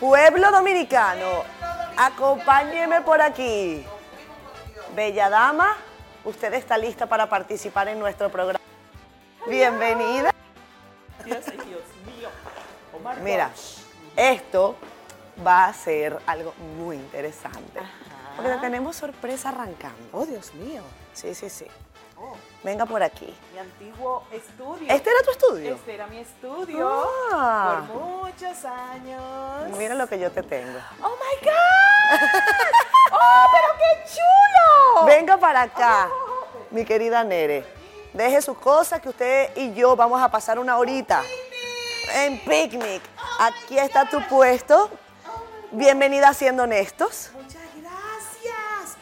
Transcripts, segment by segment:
Pueblo dominicano, acompáñeme por aquí. Bella dama, usted está lista para participar en nuestro programa. Bienvenida. Dios, mío. Omar Mira, esto va a ser algo muy interesante. Porque tenemos sorpresa arrancando. Oh, Dios mío. Sí, sí, sí. Oh, Venga por aquí. mi antiguo estudio. ¿Este era tu estudio? Este era mi estudio Ah. por muchos años. Mira lo que yo te tengo. ¡Oh, my God! ¡Oh, pero qué chulo! Venga para acá, mi querida Nere. Deje sus cosas que usted y yo vamos a pasar una horita en picnic. Aquí está tu puesto. Bienvenida a Siendo Honestos. Muchas gracias.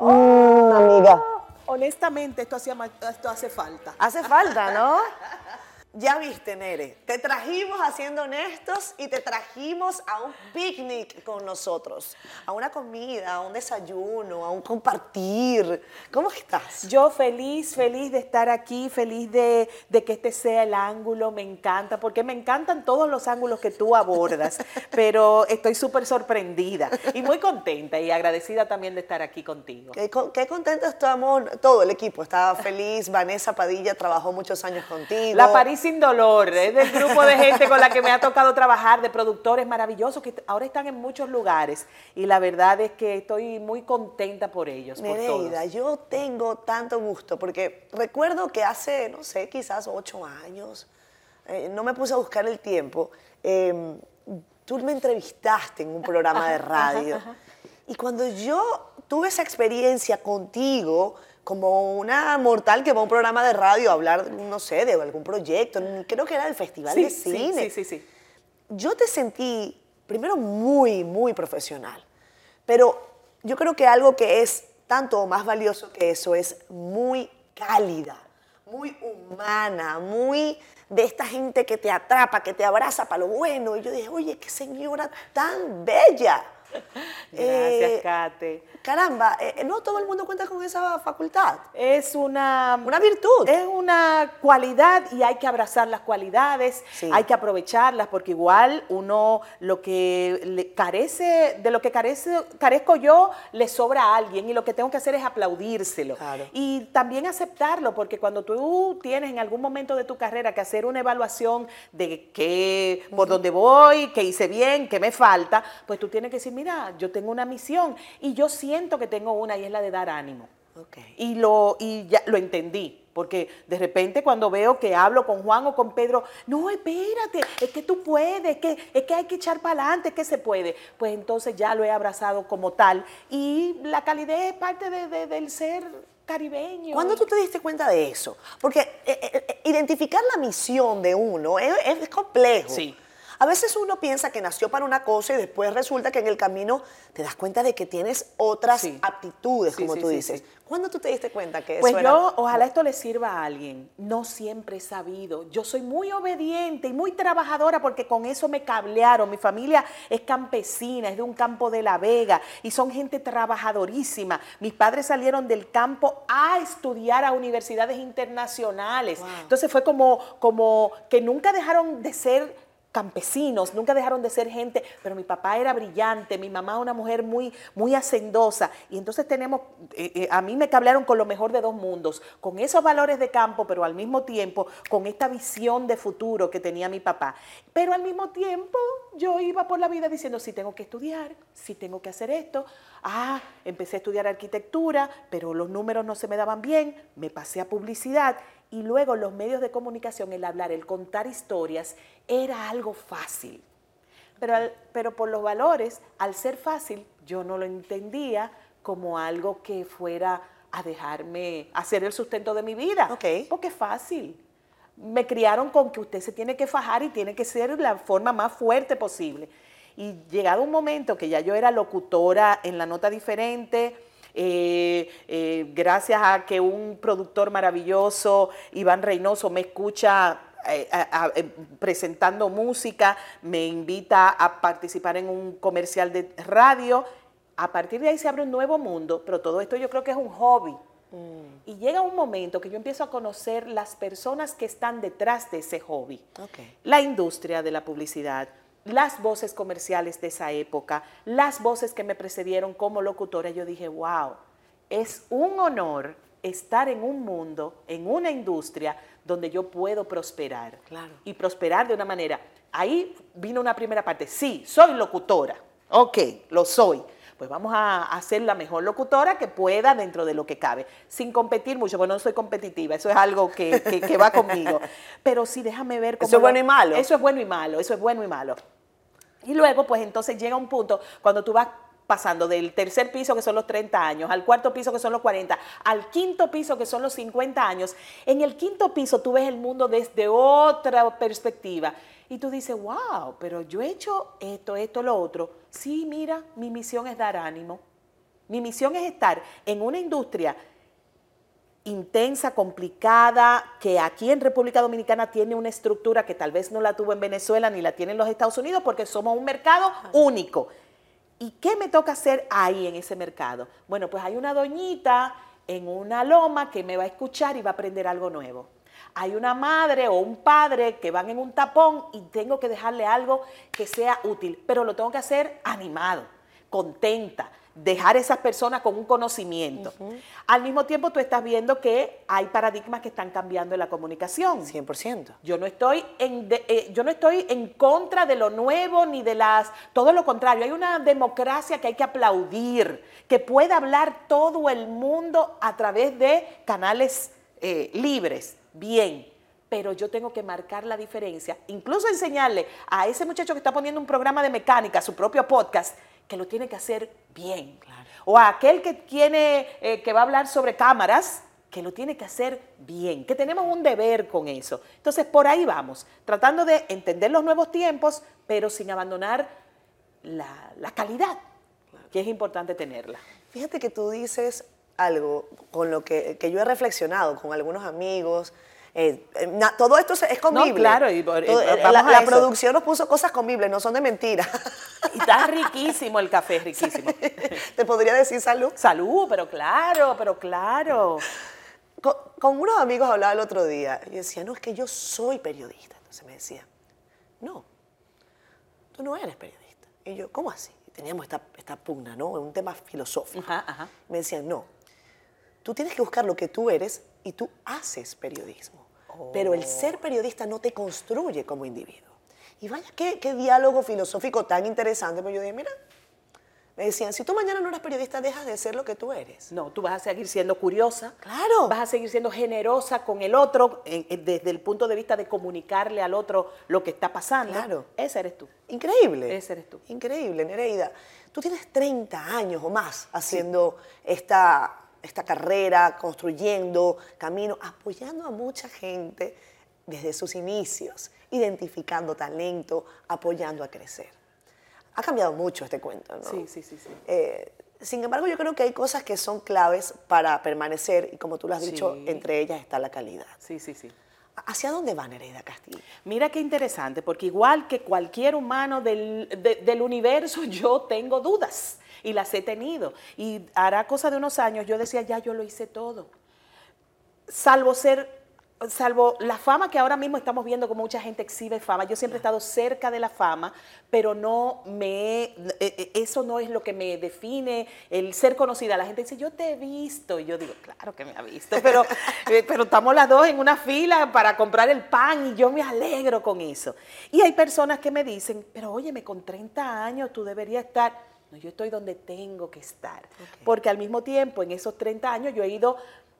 Mm, amiga. Honestamente, esto, hacía, esto hace falta. Hace falta, ¿no? Ya viste, Nere. Te trajimos a Siendo Honestos y te trajimos a un picnic con nosotros. A una comida, a un desayuno, a un compartir. ¿Cómo estás? Yo feliz, feliz de estar aquí, feliz de, de que este sea el ángulo, me encanta, porque me encantan todos los ángulos que tú abordas, pero estoy súper sorprendida y muy contenta y agradecida también de estar aquí contigo. Qué, qué contentos estamos, todo el equipo estaba feliz. Vanessa Padilla trabajó muchos años contigo. La París sin dolor, es del grupo de gente con la que me ha tocado trabajar, de productores maravillosos que ahora están en muchos lugares y la verdad es que estoy muy contenta por ellos, por. Nereida, yo tengo tanto gusto porque recuerdo que hace, no sé, quizás ocho años, eh, no me puse a buscar el tiempo, eh, tú me entrevistaste en un programa de radio. Y cuando yo tuve esa experiencia contigo, como una mortal que va a un programa de radio a hablar, no sé, de algún proyecto, creo que era el Festival Sí, de sí, Cine. sí, sí, sí. yo te sentí, primero, muy, muy profesional. Pero yo creo que algo que es tanto o más valioso que eso es muy cálida, muy humana, muy de esta gente que te atrapa, que te abraza para lo bueno. Y yo dije, oye, qué señora tan bella. Gracias, Eh, Kate. Caramba, eh, no todo el mundo cuenta con esa facultad. Es una, Una virtud. Es una cualidad y hay que abrazar las cualidades, Sí. hay que aprovecharlas porque igual uno lo que le carece, de lo que carece, carezco yo, le sobra a alguien y lo que tengo que hacer es aplaudírselo. Claro. Y también aceptarlo porque cuando tú tienes en algún momento de tu carrera que hacer una evaluación de qué, por dónde voy, qué hice bien, qué me falta, pues tú tienes que decir, mira, yo tengo una misión y yo siento que tengo una y es la de dar ánimo. Y lo, y ya lo entendí. Porque de repente cuando veo que hablo con Juan o con Pedro, no, espérate, es que tú puedes, es que, es que hay que echar para adelante, es que se puede. Pues entonces ya lo he abrazado como tal. Y la calidez es parte de- de- del ser caribeño. ¿Cuándo tú te diste cuenta de eso? Porque eh, eh, eh, identificar la misión de uno es, es complejo. Sí. A veces uno piensa que nació para una cosa y después resulta que en el camino te das cuenta de que tienes otras Sí. aptitudes, Sí, como sí, tú dices. ¿Cuándo tú te diste cuenta que Pues eso yo, era? ojalá esto le sirva a alguien. No siempre he sabido. Yo soy muy obediente y muy trabajadora porque con eso me cablearon. Mi familia es campesina, es de un campo de La Vega y son gente trabajadorísima. Mis padres salieron del campo a estudiar a universidades internacionales. Wow. Entonces fue como, como que nunca dejaron de ser campesinos, nunca dejaron de ser gente, pero mi papá era brillante, mi mamá una mujer muy, muy hacendosa, y entonces tenemos, eh, eh, a mí me cablearon con lo mejor de dos mundos, con esos valores de campo, pero al mismo tiempo con esta visión de futuro que tenía mi papá. Pero al mismo tiempo yo iba por la vida diciendo, si tengo que estudiar, si tengo que hacer esto, ah, empecé a estudiar arquitectura, pero los números no se me daban bien, me pasé a publicidad, y luego los medios de comunicación, el hablar, el contar historias, era algo fácil. Pero, al- pero por los valores, al ser fácil, yo no lo entendía como algo que fuera a dejarme hacer el sustento de mi vida. Ok. Porque es fácil. Me criaron con que usted se tiene que fajar y tiene que ser la forma más fuerte posible. Y llegado un momento que ya yo era locutora en la nota diferente, eh, eh, gracias a que un productor maravilloso, Iván Reynoso, me escucha eh, a- a- presentando música, me invita a participar en un comercial de radio. A partir de ahí se abre un nuevo mundo, pero todo esto yo creo que es un hobby. Y llega un momento que yo empiezo a conocer las personas que están detrás de ese hobby. Ok. La industria de la publicidad, las voces comerciales de esa época, las voces que me precedieron como locutora, yo dije, wow, es un honor estar en un mundo, en una industria donde yo puedo prosperar. Claro. Y prosperar de una manera. Ahí vino una primera parte. Sí, soy locutora. Ok, lo soy. Pues vamos a hacer la mejor locutora que pueda dentro de lo que cabe, sin competir mucho, porque no soy competitiva, eso es algo que, que- que va conmigo. Pero sí, déjame ver cómo... Eso es lo- bueno y malo. Eso es bueno y malo, eso es bueno y malo. Y luego, pues entonces llega un punto cuando tú vas pasando del tercer piso, que son los 30 años, al cuarto piso, que son los 40, al quinto piso, que son los 50 años. En el quinto piso tú ves el mundo desde otra perspectiva. Y tú dices, wow, pero yo he hecho esto, esto, lo otro. Sí, mira, mi misión es dar ánimo. Mi misión es estar en una industria intensa, complicada, que aquí en República Dominicana tiene una estructura que tal vez no la tuvo en Venezuela ni la tiene en los Estados Unidos porque somos un mercado único. ¿Y qué me toca hacer ahí en ese mercado? Bueno, pues hay una doñita en una loma que me va a escuchar y va a aprender algo nuevo. Hay una madre o un padre que van en un tapón y tengo que dejarle algo que sea útil, pero lo tengo que hacer animado, contenta, dejar a esas personas con un conocimiento. Al mismo tiempo tú estás viendo que hay paradigmas que están cambiando en la comunicación. 100%. Yo no estoy en de- eh, yo no estoy en contra de lo nuevo ni de las todo lo contrario. Hay una democracia que hay que aplaudir, que puede hablar todo el mundo a través de canales eh, libres. Bien. Pero yo tengo que marcar la diferencia, incluso enseñarle a ese muchacho que está poniendo un programa de mecánica, su propio podcast, que lo tiene que hacer bien. O a aquel que tiene, eh, que va a hablar sobre cámaras, que lo tiene que hacer bien, que tenemos un deber con eso. Entonces, por ahí vamos, tratando de entender los nuevos tiempos, pero sin abandonar la, la calidad, que es importante tenerla. Fíjate que tú dices algo con lo que, que yo he reflexionado con algunos amigos. eh, eh, na- todo esto es- es comible. claro, y por- Todo- eh, la, producción nos puso cosas comibles, no son de mentira. Y está riquísimo el café, riquísimo. Te podría decir salud. Salud, pero claro, pero claro. Con, con unos amigos hablaba el otro día y decía, no, es que yo soy periodista. Entonces me decía, no, tú no eres periodista. Y yo, ¿cómo así? Y teníamos esta, esta pugna, ¿no? Un tema filosófico. Ajá, ajá. Me decían, no, tú tienes que buscar lo que tú eres y tú haces periodismo. Pero el ser periodista no te construye como individuo. Y vaya, qué, qué diálogo filosófico tan interesante. Pero yo dije, mira, me decían, si tú mañana no eres periodista, dejas de ser lo que tú eres. No, tú vas a seguir siendo curiosa. Claro. Vas a seguir siendo generosa con el otro en- en- desde el punto de vista de comunicarle al otro lo que está pasando. Claro. Ese eres tú. Increíble. Ese eres tú. Increíble, Nereida. Tú tienes 30 años o más haciendo esta, esta carrera, construyendo camino, apoyando a mucha gente desde sus inicios, identificando talento, apoyando a crecer. Ha cambiado mucho este cuento, ¿no? Sí, sí, sí, sí. Eh, sin embargo, yo creo que hay cosas que son claves para permanecer y como tú lo has dicho, Sí. entre ellas está la calidad. Sí, sí, sí. ¿Hacia dónde va Nereida Castillo? Mira qué interesante, porque igual que cualquier humano del, de- del universo, yo tengo dudas y las he tenido. Y hará cosa de unos años, yo decía, ya yo lo hice todo. Salvo ser, salvo la fama que ahora mismo estamos viendo como mucha gente exhibe fama. Yo siempre he estado cerca de la fama, pero no me, eh, eh, eso no es lo que me define el ser conocida. La gente dice, yo te he visto. Y yo digo, claro que me ha visto, pero, eh, pero estamos las dos en una fila para comprar el pan y yo me alegro con eso. Y hay personas que me dicen, pero óyeme, con 30 años tú deberías estar. No, yo estoy donde tengo que estar. Porque al mismo tiempo, en esos 30 años, yo he ido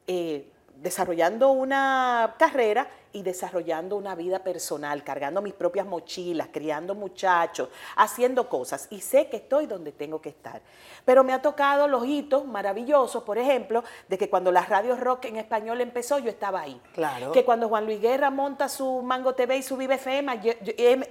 eh, desarrollando una carrera y desarrollando una vida personal, cargando mis propias mochilas, criando muchachos, haciendo cosas. Y sé que estoy donde tengo que estar. Pero me ha tocado los hitos maravillosos, por ejemplo, de que cuando la radio rock en español empezó, yo estaba ahí. Claro. Que cuando Juan Luis Guerra monta su Mango TV y su Vive FM, yo,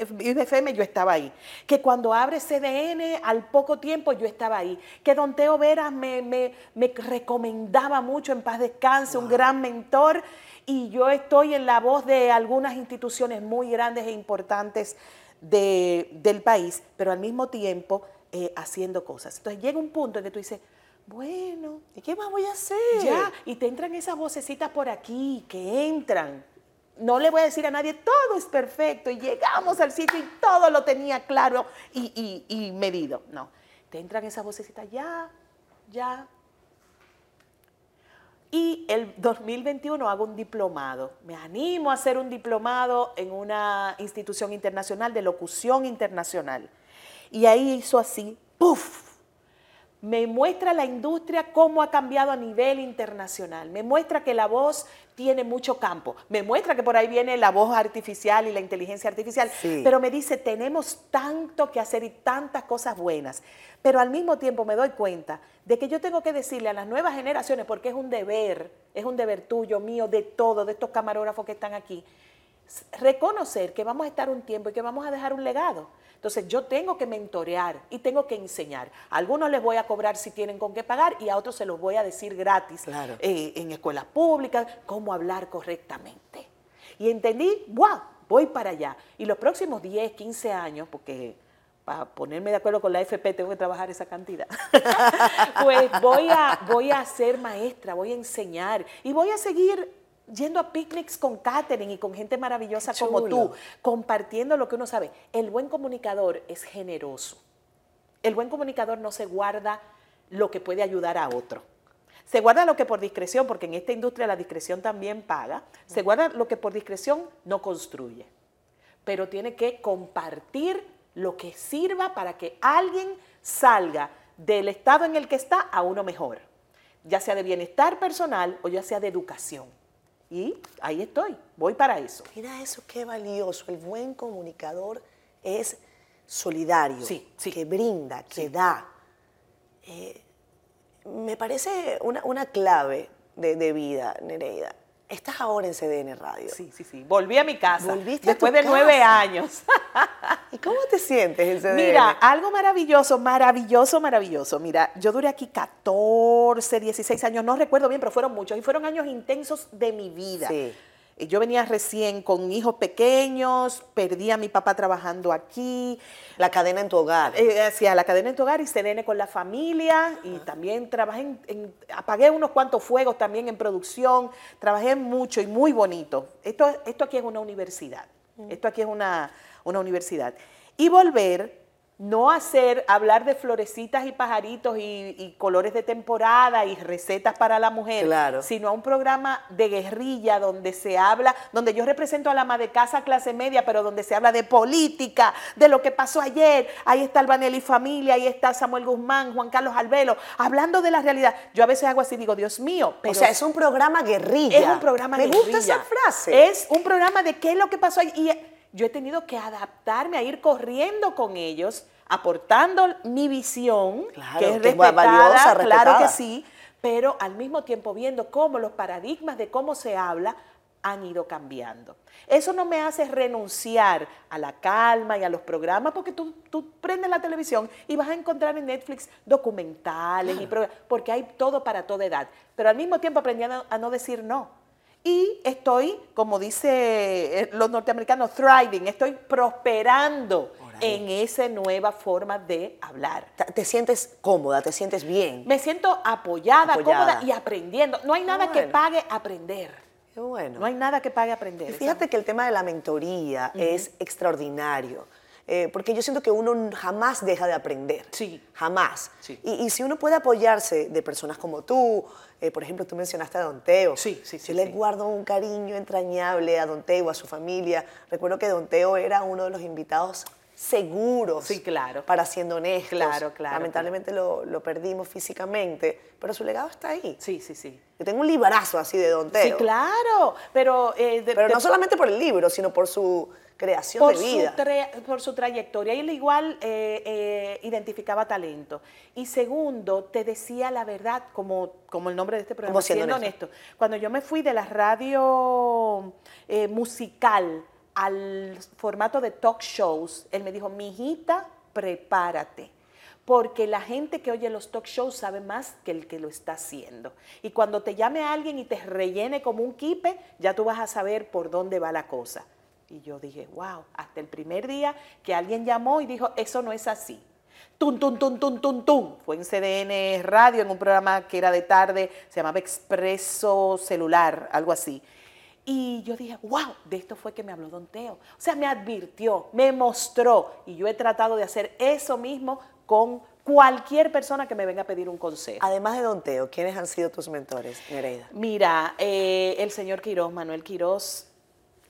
FM, yo estaba ahí. Que cuando abre CDN, al poco tiempo yo estaba ahí. Que Don Teo Vera me, me- me recomendaba mucho en paz descanse, un gran mentor. Y yo estoy en la voz de algunas instituciones muy grandes e importantes de- del país, pero al mismo tiempo eh, haciendo cosas. Entonces llega un punto en que tú dices, bueno, ¿Y qué más voy a hacer? ya, y te entran esas vocecitas por aquí que entran. no le voy a decir a nadie, todo es perfecto y llegamos al sitio y todo lo tenía claro y, y medido. No, te entran esas vocecitas, ya, ya. Y el 2021 hago un diplomado. Me animo a hacer un diplomado en una institución internacional de locución internacional. Y ahí hizo así, ¡puf! Me muestra la industria cómo ha cambiado a nivel internacional, me muestra que la voz tiene mucho campo, me muestra que por ahí viene la voz artificial y la inteligencia artificial, pero me dice, tenemos tanto que hacer y tantas cosas buenas, pero al mismo tiempo me doy cuenta de que yo tengo que decirle a las nuevas generaciones, porque es un deber, es un deber tuyo, mío, de todos, de estos camarógrafos que están aquí, reconocer que vamos a estar un tiempo y que vamos a dejar un legado. Entonces yo tengo que mentorear y tengo que enseñar. A algunos les voy a cobrar si tienen con qué pagar y a otros se los voy a decir gratis eh, en escuelas públicas, cómo hablar correctamente. Y entendí, ¡wow! Voy para allá. Y los próximos 10, 15 años, porque para ponerme de acuerdo con la FP tengo que trabajar esa cantidad, pues voy a, voy a ser maestra, voy a enseñar y voy a seguir yendo a picnics con Katherine y con gente maravillosa como tú, compartiendo lo que uno sabe. El buen comunicador es generoso. El buen comunicador no se guarda lo que puede ayudar a otro. Se guarda lo que por discreción, porque en esta industria la discreción también paga, se guarda lo que por discreción no construye. Pero tiene que compartir lo que sirva para que alguien salga del estado en el que está a uno mejor, ya sea de bienestar personal o ya sea de educación. Y ahí estoy, voy para eso. Mira eso, qué valioso. El buen comunicador es solidario, sí, que brinda, que da. Eh, me parece una, clave de, de vida, Nereida. Estás ahora en CDN Radio. Sí, sí, sí. Volví a mi casa. Volviste después de nueve años. ¿Y cómo te sientes en CDN? Mira, algo maravilloso, maravilloso, maravilloso. Mira, yo duré aquí 14, 16 años, no recuerdo bien, pero fueron muchos y fueron años intensos de mi vida. Sí. Yo venía recién con hijos pequeños, perdí a mi papá trabajando aquí. La cadena en tu hogar. Eh, la cadena en tu hogar y CDN con la familia. Y también trabajé en, apagué unos cuantos fuegos también en producción. Trabajé mucho y muy bonito. Esto, esto aquí es una universidad. Mm. Esto aquí es una, una universidad. Y volver no hacer, hablar de florecitas y pajaritos y, colores de temporada y recetas para la mujer, sino a un programa de guerrilla donde se habla, donde yo represento a la ama de casa clase media, pero donde se habla de política, de lo que pasó ayer. Ahí está Albanelli familia, ahí está Samuel Guzmán, Juan Carlos Albelo, hablando de la realidad. Yo a veces hago así, digo, Dios mío. Pero o sea, es un programa guerrilla. Es un programa Me guerrilla. Me gusta esa frase. Es un programa de qué es lo que pasó ayer yo he tenido que adaptarme a ir corriendo con ellos, aportando mi visión, que es respetada, claro que sí, pero al mismo tiempo viendo cómo los paradigmas de cómo se habla han ido cambiando. Eso no me hace renunciar a la calma y a los programas, porque tú, tú prendes la televisión y vas a encontrar en Netflix documentales, y porque hay todo para toda edad. Pero al mismo tiempo aprendí a no decir no y estoy, como dice eh, los norteamericanos, thriving, estoy prosperando en esa nueva forma de hablar. ¿Te sientes cómoda? ¿Te sientes bien? Me siento apoyada, cómoda y aprendiendo. No hay nada que pague aprender. Qué bueno. No hay nada que pague aprender. fíjate que el tema de la mentoría es extraordinario. Eh, porque yo siento que uno jamás deja de aprender. Sí. Jamás. Y, si uno puede apoyarse de personas como tú, eh, por ejemplo, tú mencionaste a Don Teo. Sí, sí, sí. Yo le guardo un cariño entrañable a Don Teo, a su familia. Recuerdo que Don Teo era uno de los invitados seguros. Sí, claro. Para siendo honestos. Claro, claro. Lamentablemente Lo, lo, perdimos físicamente, pero su legado está ahí. Sí, sí, sí. Yo tengo un librazo así de Don Teo. Sí, claro, pero... Eh, pero no solamente por el libro, sino por su creación de vida. por su trayectoria. Y él igual eh, eh, identificaba talento. Y segundo, te decía la verdad, como, como el nombre de este programa, siendo, honesto. Cuando yo me fui de la radio eh, musical al formato de talk shows, él me dijo, mi hijita, prepárate porque la gente que oye los talk shows sabe más que el que lo está haciendo. Y cuando te llame a alguien y te rellene como un kipe, ya tú vas a saber por dónde va la cosa. Y yo dije, wow, hasta el primer día que alguien llamó y dijo, eso no es así. Tum, tum, tum, tum, tum, tum. Fue en CDN Radio, en un programa que era de tarde, se llamaba Expreso Celular, algo así. Y yo dije, wow, de esto fue que me habló Don Teo. O sea, me advirtió, me mostró. Y yo he tratado de hacer eso mismo con cualquier persona que me venga a pedir un consejo. Además de Don Teo, ¿quiénes han sido tus mentores, Nereida? Mira, eh, el señor Quirós, Manuel Quirós,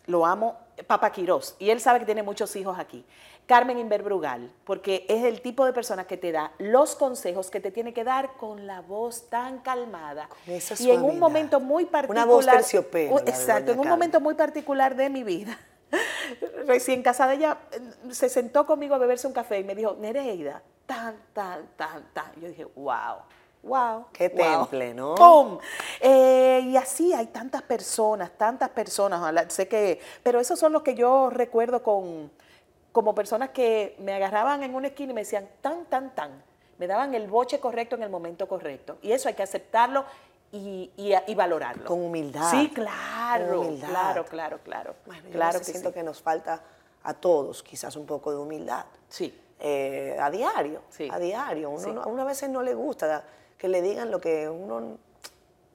lo amo, Papa Quirós, y él sabe que tiene muchos hijos aquí. Carmen Inverbrugal, porque es el tipo de persona que te da los consejos que te tiene que dar con la voz tan calmada. esa y en un momento muy particular. Una voz terciopelo, de Exacto, en un Carmen. momento muy particular de mi vida. Recién casada ella eh, se sentó conmigo a beberse un café y me dijo, Nereida, tan, tan, tan, tan. Yo dije, wow. Wow. Qué wow". temple, ¿no? ¡Pum! Eh, y así hay tantas personas, tantas personas. ojalá- sé que, pero esos son los que yo recuerdo con, como personas que me agarraban en una esquina y me decían tan, tan, tan. Me daban el boche correcto en el momento correcto. Y eso hay que aceptarlo y, y- y valorarlo. Con humildad. Sí, claro. Con humildad. Claro, claro, claro. Bueno, yo claro que siento sí. que nos falta a todos quizás un poco de humildad. Sí. Eh, a diario, Sí. a diario. Uno, Sí. uno a veces no le gusta que le digan lo que uno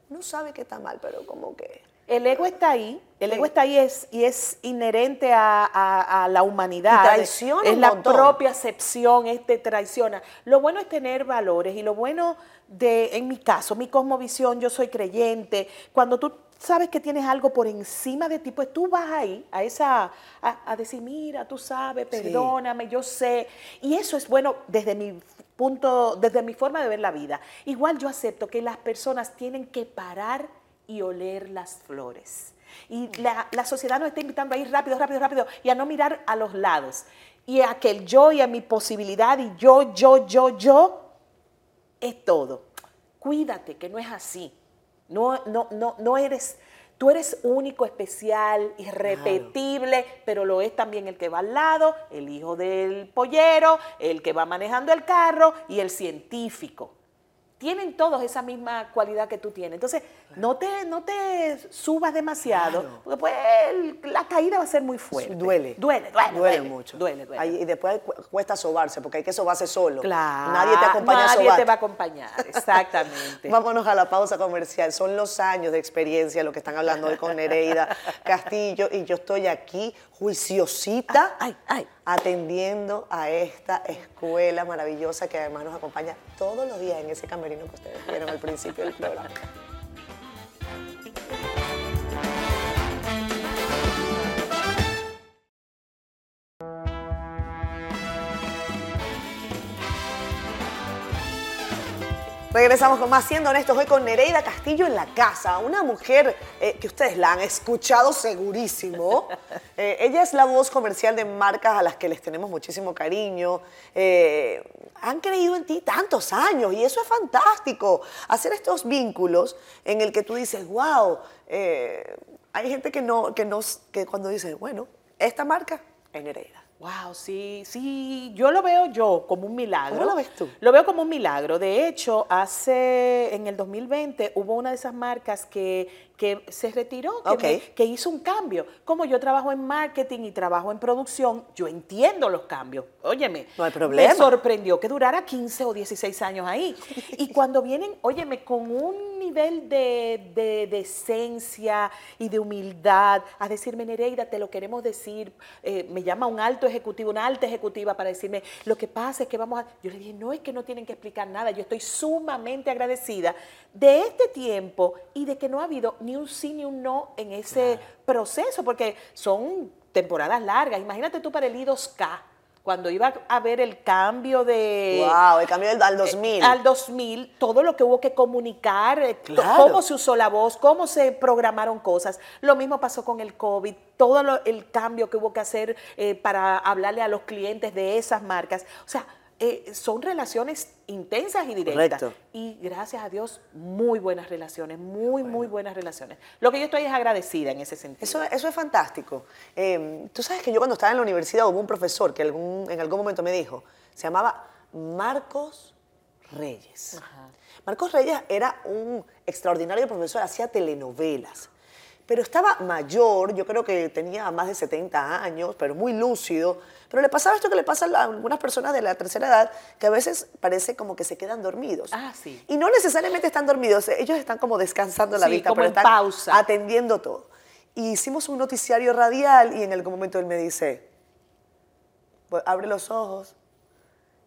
no sabe que está mal, pero como que... El ego está ahí, el ego está ahí es, y es inherente a, a- a la humanidad. Traiciona Es un la propia acepción, este traiciona. Lo bueno es tener valores y lo bueno de, en mi caso, mi cosmovisión, yo soy creyente. Cuando tú sabes que tienes algo por encima de ti, pues tú vas ahí a esa, a, a decir, mira, tú sabes, Sí. perdóname, yo sé. Y eso es bueno desde mi desde mi forma de ver la vida. Igual yo acepto que las personas tienen que parar y oler las flores. Y la, la sociedad nos está invitando a ir rápido, rápido, rápido y a no mirar a los lados. Y a que el yo y a mi posibilidad y yo, yo, yo, yo es todo. Cuídate, que no es así. No, no, no, no eres, tú eres único, especial, irrepetible, pero lo es también el que va al lado, el hijo del pollero, el que va manejando el carro y el científico. Tienen todos esa misma cualidad que tú tienes. Entonces, no te, no te subas demasiado, Claro. porque pues la caída va a ser muy fuerte. Duele. Duele, duele. Duele mucho. Duele, duele. Y después cu- cuesta sobarse, porque hay que sobarse solo. Claro. Nadie te acompaña a Nadie te va a acompañar, exactamente. Vámonos a la pausa comercial. Son los años de experiencia lo que están hablando hoy con Nereida Castillo y yo estoy aquí juiciosita Ay, ay. Atendiendo a esta escuela maravillosa que además nos acompaña todos los días en ese camerino que ustedes vieron al principio del programa. Regresamos con más Siendo Honestos hoy con Nereida Castillo en la casa, una mujer eh, que ustedes la han escuchado segurísimo. Eh, ella es la voz comercial de marcas a las que les tenemos muchísimo cariño. Eh, han creído en ti tantos años y eso es fantástico. Hacer estos vínculos en el que tú dices, wow, hay gente que, no, que, nos, que cuando dice, bueno, esta marca es Nereida. Wow, sí, sí, yo lo veo yo como un milagro. ¿Cómo lo ves tú? Lo veo como un milagro. De hecho, hace, en el 2020, hubo una de esas marcas que, que se retiró, que, Ok. me- que hizo un cambio. Como yo trabajo en marketing y trabajo en producción, yo entiendo los cambios. Óyeme, No hay problema. me sorprendió que durara 15 o 16 años ahí. Y cuando vienen, óyeme, con un nivel de, de decencia y de humildad, a decirme, Nereida, te lo queremos decir, eh, me llama un alto ejecutivo, una alta ejecutiva para decirme, lo que pasa es que vamos a... Yo le dije, no es que no tienen que explicar nada, yo estoy sumamente agradecida de este tiempo y de que no ha habido ni un sí ni un no en ese proceso, porque son temporadas largas. Imagínate tú para el I2K, cuando iba a haber el cambio de... Wow, el cambio del, al 2000. Eh, Al 2000, todo lo que hubo que comunicar, eh, Claro. cómo se usó la voz, cómo se programaron cosas. Lo mismo pasó con el COVID, todo lo- el cambio que hubo que hacer eh, para hablarle a los clientes de esas marcas. O sea, eh, son relaciones intensas y directas. Correcto. Y gracias a Dios, muy buenas relaciones, muy, muy buenas relaciones. Lo que yo estoy es agradecida en ese sentido. Eso, eso es fantástico. Eh, Tú sabes que yo cuando estaba en la universidad hubo un profesor que algún- en algún momento me dijo, se llamaba Marcos Reyes. Marcos Reyes era un extraordinario profesor, hacía telenovelas, pero estaba mayor, yo creo que tenía más de 70 años, pero muy lúcido, pero le pasaba esto que le pasa a algunas personas de la tercera edad, que a veces parece como que se quedan dormidos. Ah, sí. Y no necesariamente están dormidos, ellos están como descansando la Sí, vista, como pero en están pausa. atendiendo todo. y hicimos un noticiario radial y en algún momento él me dice, "Pues, abre los ojos.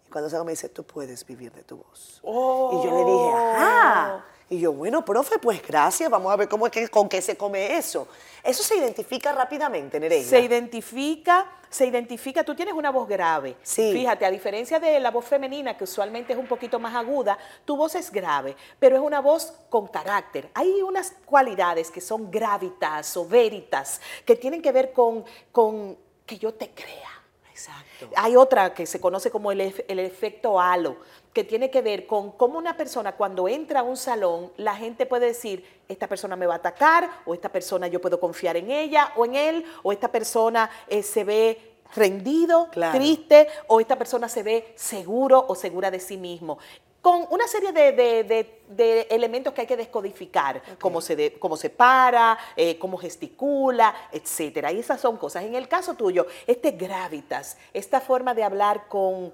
Y cuando salgo me dice, tú puedes vivir de tu voz. Y yo le dije, ajá. Y yo, bueno, profe, pues gracias, vamos a ver cómo es que, con qué se come eso. Eso se identifica rápidamente, Nereida. Se identifica, se identifica, tú tienes una voz grave. Sí. Fíjate, a diferencia de la voz femenina, que usualmente es un poquito más aguda, tu voz es grave, pero es una voz con carácter. Hay unas cualidades que son gravitas o veritas, que tienen que ver con, con que yo te crea. Exacto. Hay otra que se conoce como el, el efecto halo, que tiene que ver con cómo una persona cuando entra a un salón, la gente puede decir, esta persona me va a atacar, o esta persona yo puedo confiar en ella o en él, o esta persona eh, se ve rendido, Claro. triste, o esta persona se ve seguro o segura de sí mismo. Con una serie de, de- de- de elementos que hay que descodificar, cómo, se de- cómo se para, eh, cómo gesticula, etcétera. Y esas son cosas. En el caso tuyo, este gravitas, esta forma de hablar con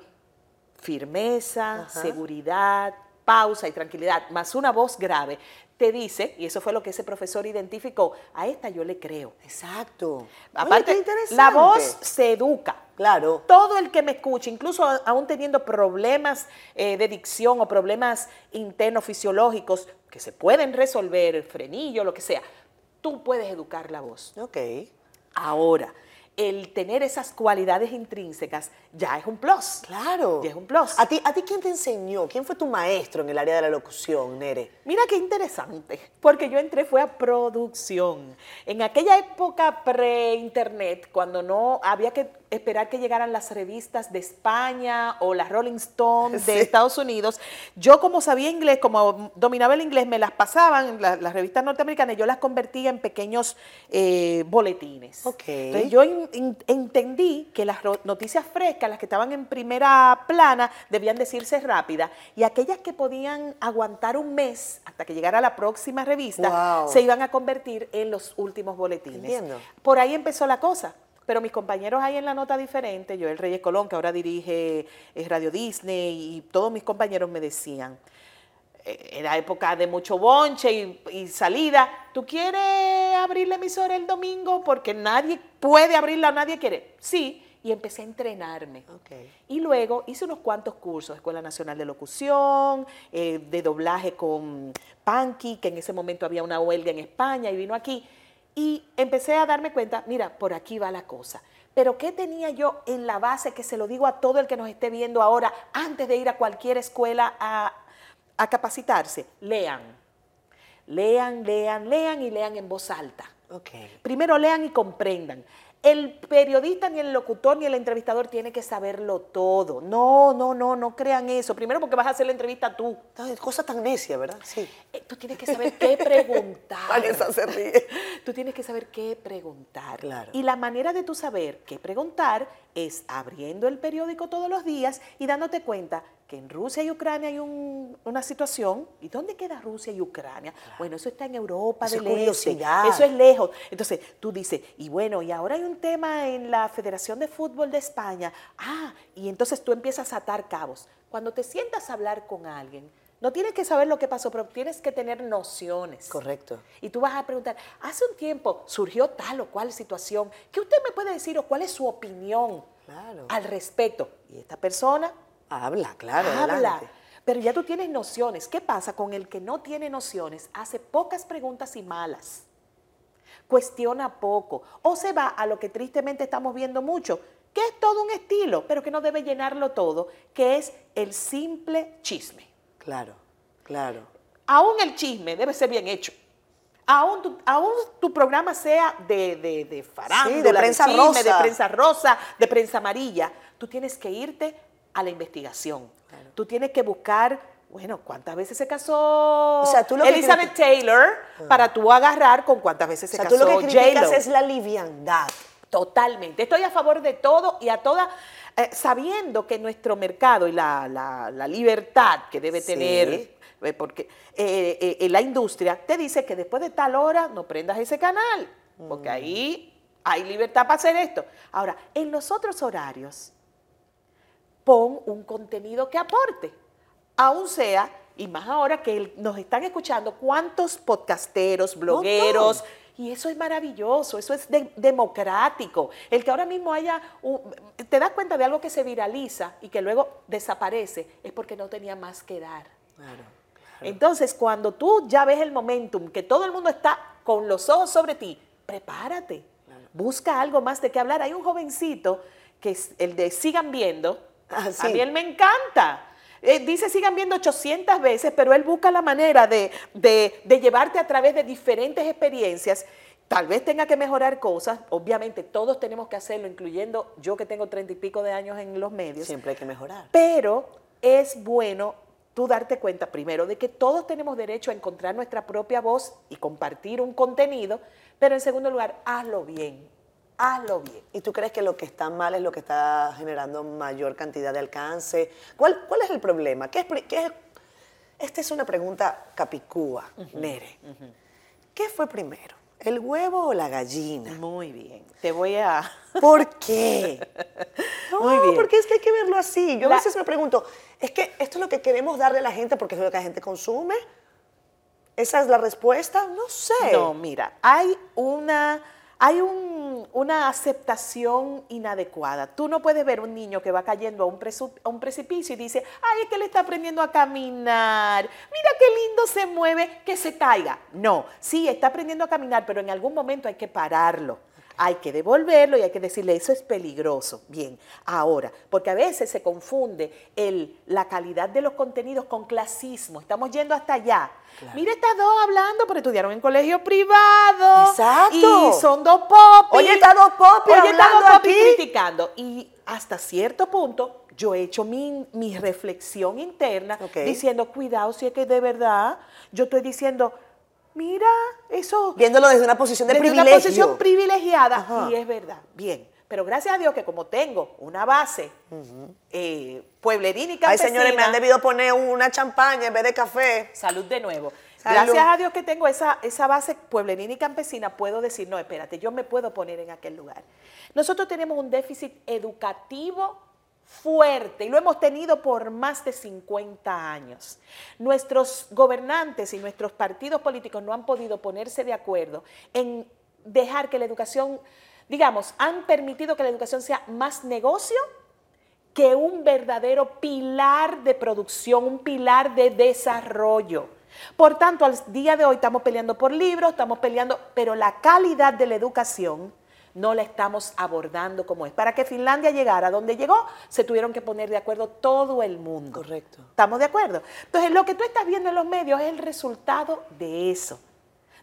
firmeza, Ajá. seguridad, pausa y tranquilidad, más una voz grave, te dice, y eso fue lo que ese profesor identificó, a esta yo le creo. Exacto. Aparte, la voz se educa. Claro. Todo el que me escuche, incluso aún teniendo problemas eh, de dicción o problemas internos fisiológicos que se pueden resolver, frenillo, lo que sea, tú puedes educar la voz. Ok. Ahora, el tener esas cualidades intrínsecas ya es un plus. Claro. Ya es un plus. ¿A ti, ¿A ti quién te enseñó? ¿Quién fue tu maestro en el área de la locución, Nere? Mira qué interesante, porque yo entré fue a producción. En aquella época pre-internet, cuando no había que esperar que llegaran las revistas de España o las Rolling Stones de Sí. Estados Unidos, yo como sabía inglés, como dominaba el inglés, me las pasaban, la- las revistas norteamericanas, yo las convertía en pequeños eh, boletines. Ok. Entonces yo en- entendí que las noticias frescas, las que estaban en primera plana, debían decirse rápida y aquellas que podían aguantar un mes hasta que llegara la próxima revista, Wow. se iban a convertir en los últimos boletines. Entiendo. Por ahí empezó la cosa. Pero mis compañeros ahí en la nota diferente, yo el Reyes Colón, que ahora dirige eh, Radio Disney, y todos mis compañeros me decían, era época de mucho bonche y, y salida. ¿Tú quieres abrir la emisora el domingo? Porque nadie puede abrirla, nadie quiere. Sí, y empecé a entrenarme. Ok. Y luego hice unos cuantos cursos, Escuela Nacional de Locución, eh, de doblaje con Panky, que en ese momento había una huelga en España y vino aquí. Y empecé a darme cuenta, mira, por aquí va la cosa. Pero ¿qué tenía yo en la base que se lo digo a todo el que nos esté viendo ahora, antes de ir a cualquier escuela a, a capacitarse? Lean. Lean, lean, lean y lean en voz alta. Ok. Primero lean y comprendan. El periodista, ni el locutor, ni el entrevistador tiene que saberlo todo. No, no, no, no crean eso. Primero porque vas a hacer la entrevista tú. Ay, Cosa tan necia, ¿verdad? Sí. Eh, Tú tienes que saber qué preguntar. Vanessa se ríe. Tú tienes que saber qué preguntar. Claro. Y la manera de tú saber qué preguntar es abriendo el periódico todos los días y dándote cuenta que en Rusia y Ucrania hay un- una situación. ¿Y dónde queda Rusia y Ucrania? Bueno, eso está en Europa Eso del es curiosidad. Este. Eso es lejos. Entonces tú dices, y bueno, y ahora hay un tema en la Federación de Fútbol de España. Ah, y entonces tú empiezas a atar cabos. Cuando te sientas a hablar con alguien, no tienes que saber lo que pasó, pero tienes que tener nociones. Correcto. Y tú vas a preguntar, hace un tiempo surgió tal o cual situación, ¿qué usted me puede decir o cuál es su opinión Claro. al respecto? Y esta persona Habla, claro. habla. adelante. Pero ya tú tienes nociones. ¿Qué pasa con el que no tiene nociones? Hace pocas preguntas y malas. Cuestiona poco. O se va a lo que tristemente estamos viendo mucho, que es todo un estilo, pero que no debe llenarlo todo, que es el simple chisme. Claro, claro. Aún el chisme debe ser bien hecho. Aún tu, aún tu programa sea de, de, de farándula, Sí, de prensa chisme, rosa. de prensa rosa, de prensa amarilla, tú tienes que irte a la investigación. Tú tienes que buscar, bueno, cuántas veces se casó sea, tú lo que Elizabeth Taylor para tú agarrar con cuántas veces O se sea, casó tú lo que criticas es la liviandad. Totalmente. Estoy a favor de todo y a toda, eh, sabiendo que nuestro mercado y la, la- la libertad que debe Sí. tener, eh, porque eh, eh, la industria te dice que después de tal hora no prendas ese canal, porque Mm. ahí hay libertad para hacer esto. Ahora, en los otros horarios, pon un contenido que aporte, aún sea, y más ahora que nos están escuchando, cuántos podcasteros, blogueros, Y eso es maravilloso, eso es de- democrático. El que ahora mismo haya, un- te das cuenta de algo que se viraliza y que luego desaparece, es porque no tenía más que dar. Claro. Entonces, cuando tú ya ves el momentum, que todo el mundo está con los ojos sobre ti, prepárate. Busca algo más de qué hablar. Hay un jovencito que es el de sigan viendo. Ah, A mí él me encanta. Eh, dice sigan viendo 800 veces, pero él busca la manera de, de- de llevarte a través de diferentes experiencias. Tal vez tenga que mejorar cosas. Obviamente, todos tenemos que hacerlo, incluyendo yo que tengo treinta y pico de años en los medios. Siempre hay que mejorar. Pero es bueno tú darte cuenta primero de que todos tenemos derecho a encontrar nuestra propia voz y compartir un contenido, pero en segundo lugar, hazlo bien, hazlo bien. ¿Y tú crees que lo que está mal es lo que está generando mayor cantidad de alcance? ¿Cuál, cuál es el problema? ¿Qué es, qué es- Esta es una pregunta capicúa, Nere. ¿Qué fue primero, el huevo o la gallina? Muy bien. Te voy a... ¿Por qué? No, Muy bien. porque es que hay que verlo así. Yo La- a veces me pregunto, ¿es que esto es lo que queremos darle a la gente porque es lo que la gente consume? ¿Esa es la respuesta? No sé. No, mira, hay una, hay un- una aceptación inadecuada. Tú no puedes ver un niño que va cayendo a un, a un precipicio y dice, ay, es que le está aprendiendo a caminar, mira qué lindo se mueve, que se caiga. No, sí, está aprendiendo a caminar, pero en algún momento hay que pararlo. Hay que devolverlo y hay que decirle, eso es peligroso. Bien, ahora, porque a veces se confunde el, la calidad de los contenidos con clasismo. Estamos yendo hasta allá. Mira estas dos hablando, pero estudiaron en colegio privado. Exacto. Y son dos popis. Oye, está dos popis Oye, hablando dos popis criticando. Y hasta cierto punto yo he hecho mi, mi reflexión interna diciendo, cuidado, si es que de verdad yo estoy diciendo, mira, eso Viéndolo desde una posición de desde privilegio. una posición privilegiada. Ajá. Y es verdad, bien. Pero gracias a Dios que como tengo una base eh, pueblerina y Ay, campesina. señores, me han debido poner una champaña en vez de café. Salud de nuevo. Salud. Gracias a Dios que tengo esa, esa base pueblerina y campesina, puedo decir, no, espérate, yo me puedo poner en aquel lugar. Nosotros tenemos un déficit educativo fuerte y lo hemos tenido por más de 50 años. Nuestros gobernantes y nuestros partidos políticos no han podido ponerse de acuerdo en dejar que la educación, digamos, han permitido que la educación sea más negocio que un verdadero pilar de producción, un pilar de desarrollo. Por tanto, al día de hoy estamos peleando por libros, estamos peleando, pero la calidad de la educación no la estamos abordando como es. Para que Finlandia llegara a donde llegó, se tuvieron que poner de acuerdo todo el mundo. Correcto. ¿Estamos de acuerdo? Entonces, lo que tú estás viendo en los medios es el resultado de eso.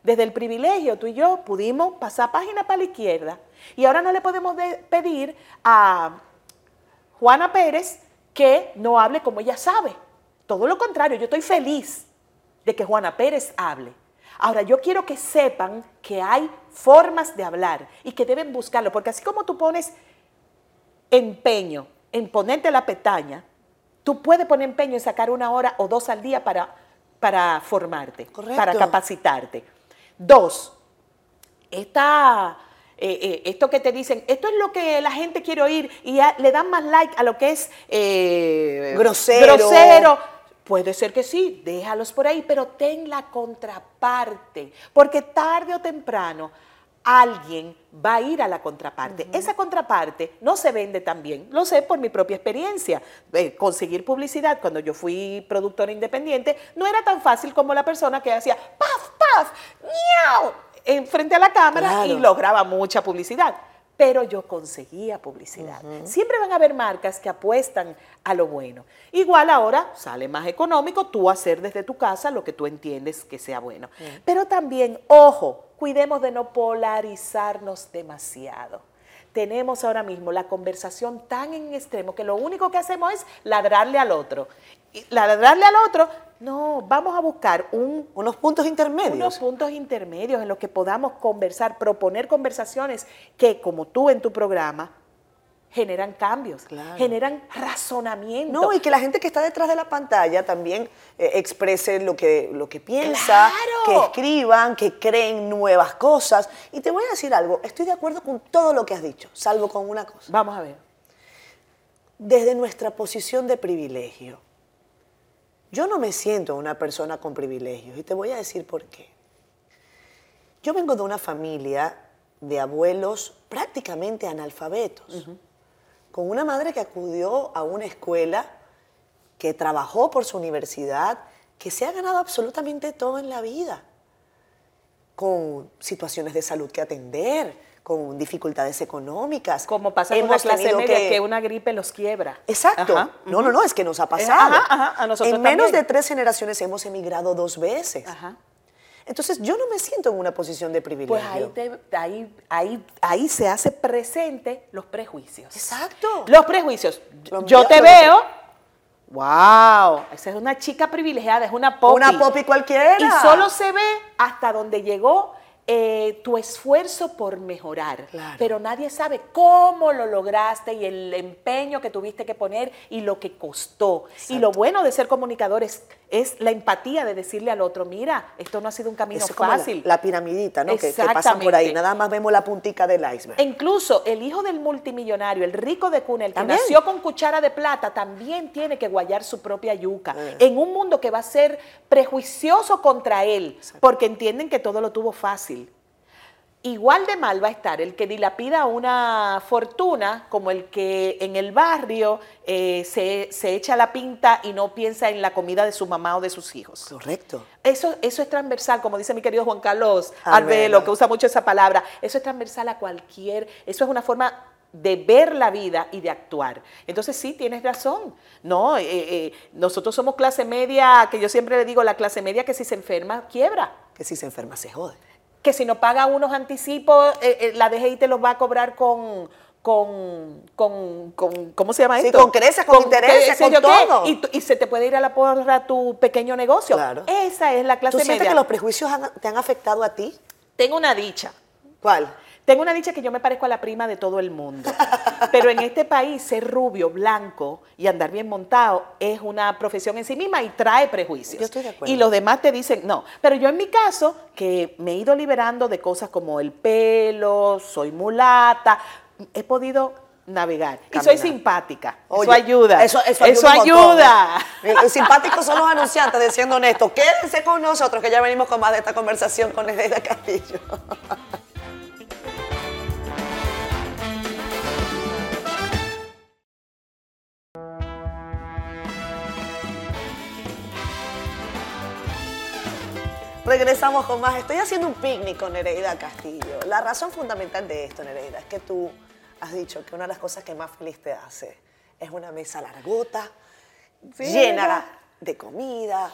Desde el privilegio, tú y yo pudimos pasar página para la izquierda y ahora no le podemos de- pedir a Juana Pérez que no hable como ella sabe. Todo lo contrario, yo estoy feliz de que Juana Pérez hable. Ahora, yo quiero que sepan que hay formas de hablar y que deben buscarlo, porque así como tú pones empeño en ponerte la pestaña, tú puedes poner empeño en sacar una hora o dos al día para, para formarte, Correcto. para capacitarte. Dos, esta, eh, eh, esto que te dicen, esto es lo que la gente quiere oír y le dan más like a lo que es eh, Grosero. grosero. Puede ser que sí, déjalos por ahí, pero ten la contraparte, porque tarde o temprano alguien va a ir a la contraparte. Esa contraparte no se vende tan bien, lo sé por mi propia experiencia. Eh, conseguir publicidad cuando yo fui productora independiente no era tan fácil como la persona que hacía paf, paf, miau, en frente a la cámara Claro. y lograba mucha publicidad. Pero yo conseguía publicidad. Siempre van a haber marcas que apuestan a lo bueno. Igual ahora sale más económico tú hacer desde tu casa lo que tú entiendes que sea bueno. Pero también, ojo, cuidemos de no polarizarnos demasiado. Tenemos ahora mismo la conversación tan en extremo que lo único que hacemos es ladrarle al otro. Y ladrarle al otro, no, vamos a buscar un Unos puntos intermedios. unos puntos intermedios en los que podamos conversar, proponer conversaciones que, como tú en tu programa, generan cambios, Claro. generan razonamiento. No, y que la gente que está detrás de la pantalla también eh, exprese lo que, lo que piensa, ¡Claro! que escriban, que creen nuevas cosas. Y te voy a decir algo, estoy de acuerdo con todo lo que has dicho, salvo con una cosa. Vamos a ver. Desde nuestra posición de privilegio, yo no me siento una persona con privilegios y te voy a decir por qué. Yo vengo de una familia de abuelos prácticamente analfabetos, con una madre que acudió a una escuela, que trabajó por su universidad, que se ha ganado absolutamente todo en la vida, con situaciones de salud que atender, con dificultades económicas. Como pasa con la clase media, que... una gripe los quiebra. Exacto. Ajá, No, no, no, es que nos ha pasado. Ajá, ajá, a nosotros en menos también. de tres generaciones hemos emigrado dos veces. Ajá. Entonces, yo no me siento en una posición de privilegio. Pues ahí, te- ahí, ahí, ahí se hace presente los prejuicios. Exacto. Los prejuicios. Yo te que- veo. ¡Wow! Esa es una chica privilegiada, es una popi. Una popi cualquiera. Y solo se ve hasta donde llegó eh, tu esfuerzo por mejorar. Claro. Pero nadie sabe cómo lo lograste y el empeño que tuviste que poner y lo que costó. Y lo bueno de ser comunicador es, es la empatía de decirle al otro, mira, esto no ha sido un camino Eso la- fácil. La, piramidita, ¿no? Que, que pasan por ahí. Nada más vemos la puntica del iceberg. E incluso el hijo del multimillonario, el rico de cuna, el que También. nació con cuchara de plata, también tiene que guayar su propia yuca. Eh. En un mundo que va a ser prejuicioso contra él, porque entienden que todo lo tuvo fácil. Igual de mal va a estar el que dilapida una fortuna como el que en el barrio eh, se, se echa la pinta y no piensa en la comida de su mamá o de sus hijos. Correcto. Eso, eso es transversal, como dice mi querido Juan Carlos Arbelo. Arbelo, que usa mucho esa palabra. Eso es transversal a cualquier, eso es una forma de ver la vida y de actuar. Entonces sí, tienes razón. No, Eh, eh, nosotros somos clase media, que yo siempre le digo, la clase media que si se enferma, quiebra. Que si se enferma se jode. Que si no paga unos anticipos, eh, eh, la DGI te los va a cobrar con... Con, con, con- ¿cómo se llama Sí, esto? con creces, con intereses, con todo. Y, y se te puede ir a la porra tu pequeño negocio. Claro. Esa es la clase ¿Tú sientes media. que los prejuicios han- te han afectado a ti? Tengo una dicha. ¿Cuál? Tengo una dicha que yo me parezco a la prima de todo el mundo. Pero en este país ser rubio, blanco y andar bien montado es una profesión en sí misma y trae prejuicios. Yo estoy de acuerdo. Y los demás te dicen no. Pero yo en mi caso, que me he ido liberando de cosas como el pelo, soy mulata, he podido navegar. Y soy simpática. Oye, eso ayuda. Eso, eso ayuda. un montón, ayuda. ¿eh? Simpáticos son los anunciantes diciendo honesto. Quédense con nosotros que ya venimos con más de esta conversación con Nereida Castillo. Regresamos con más. Estoy haciendo un picnic con Nereida Castillo. La razón fundamental de esto, Nereida, es que tú has dicho que una de las cosas que más feliz te hace es una mesa largota, Sí, llena de comida,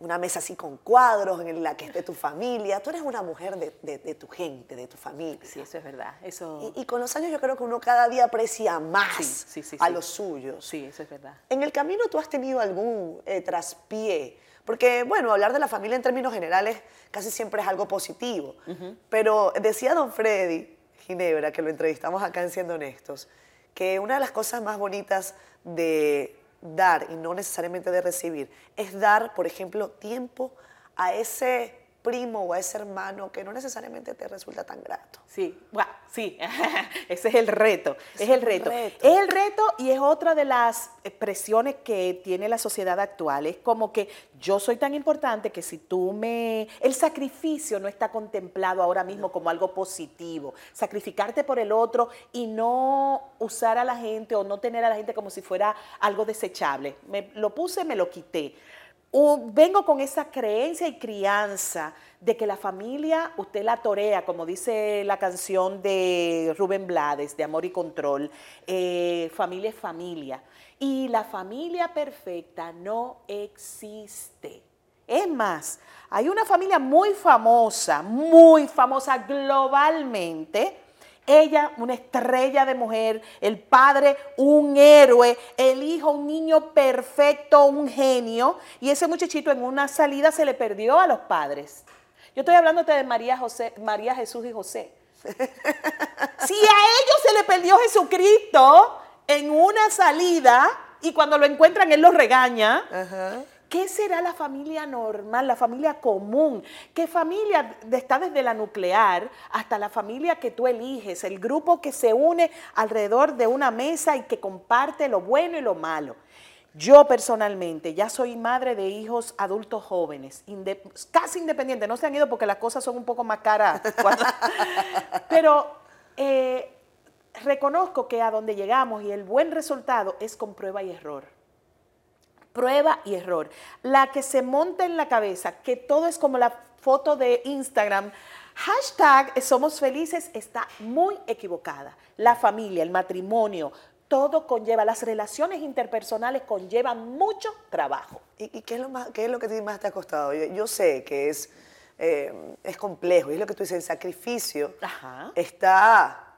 una mesa así con cuadros en la que esté tu familia. Tú eres una mujer de, de- de tu gente, de tu familia. Sí, eso es verdad. Eso... Y, y con los años yo creo que uno cada día aprecia más Sí, sí, sí, a sí. los suyos. Sí, eso es verdad. En el camino tú has tenido algún eh, traspié, porque bueno, hablar de la familia en términos generales casi siempre es algo positivo, pero decía don Freddy Ginebra, que lo entrevistamos acá en Siendo Honestos, que una de las cosas más bonitas de dar y no necesariamente de recibir es dar, por ejemplo, tiempo a ese primo o a ese hermano que no necesariamente te resulta tan grato. Sí, guau, sí, ese es el reto, es, Es el reto. Es el reto y es otra de las presiones que tiene la sociedad actual. Es como que yo soy tan importante que si tú me... El sacrificio no está contemplado ahora mismo como algo positivo. Sacrificarte por el otro y no usar a la gente o no tener a la gente como si fuera algo desechable. Me lo puse, me lo quité. Vengo con esa creencia y crianza de que la familia, usted la torea, como dice la canción de Rubén Blades, de Amor y Control, eh, familia es familia. Y la familia perfecta no existe. Es más, hay una familia muy famosa, muy famosa globalmente, ella, una estrella de mujer, el padre, un héroe, el hijo, un niño perfecto, un genio, y ese muchachito en una salida se le perdió a los padres. Yo estoy hablándote de María, José, María Jesús y José. Si a ellos se le perdió Jesucristo en una salida y cuando lo encuentran él los regaña, ¿Qué será la familia normal, la familia común? ¿Qué familia está desde la nuclear hasta la familia que tú eliges, el grupo que se une alrededor de una mesa y que comparte lo bueno y lo malo? Yo personalmente ya soy madre de hijos adultos jóvenes, casi independientes, no se han ido porque las cosas son un poco más caras. pero eh, reconozco que a donde llegamos y el buen resultado es con prueba y error. Prueba y error. La que se monta en la cabeza, que todo es como la foto de Instagram, hashtag somos felices, está muy equivocada. La familia, el matrimonio, todo conlleva, las relaciones interpersonales conllevan mucho trabajo. ¿Y, y qué, es lo más, qué es lo que a ti más te ha costado? Yo, yo sé que es, eh, es complejo, y es lo que tú dices, el sacrificio Ajá. está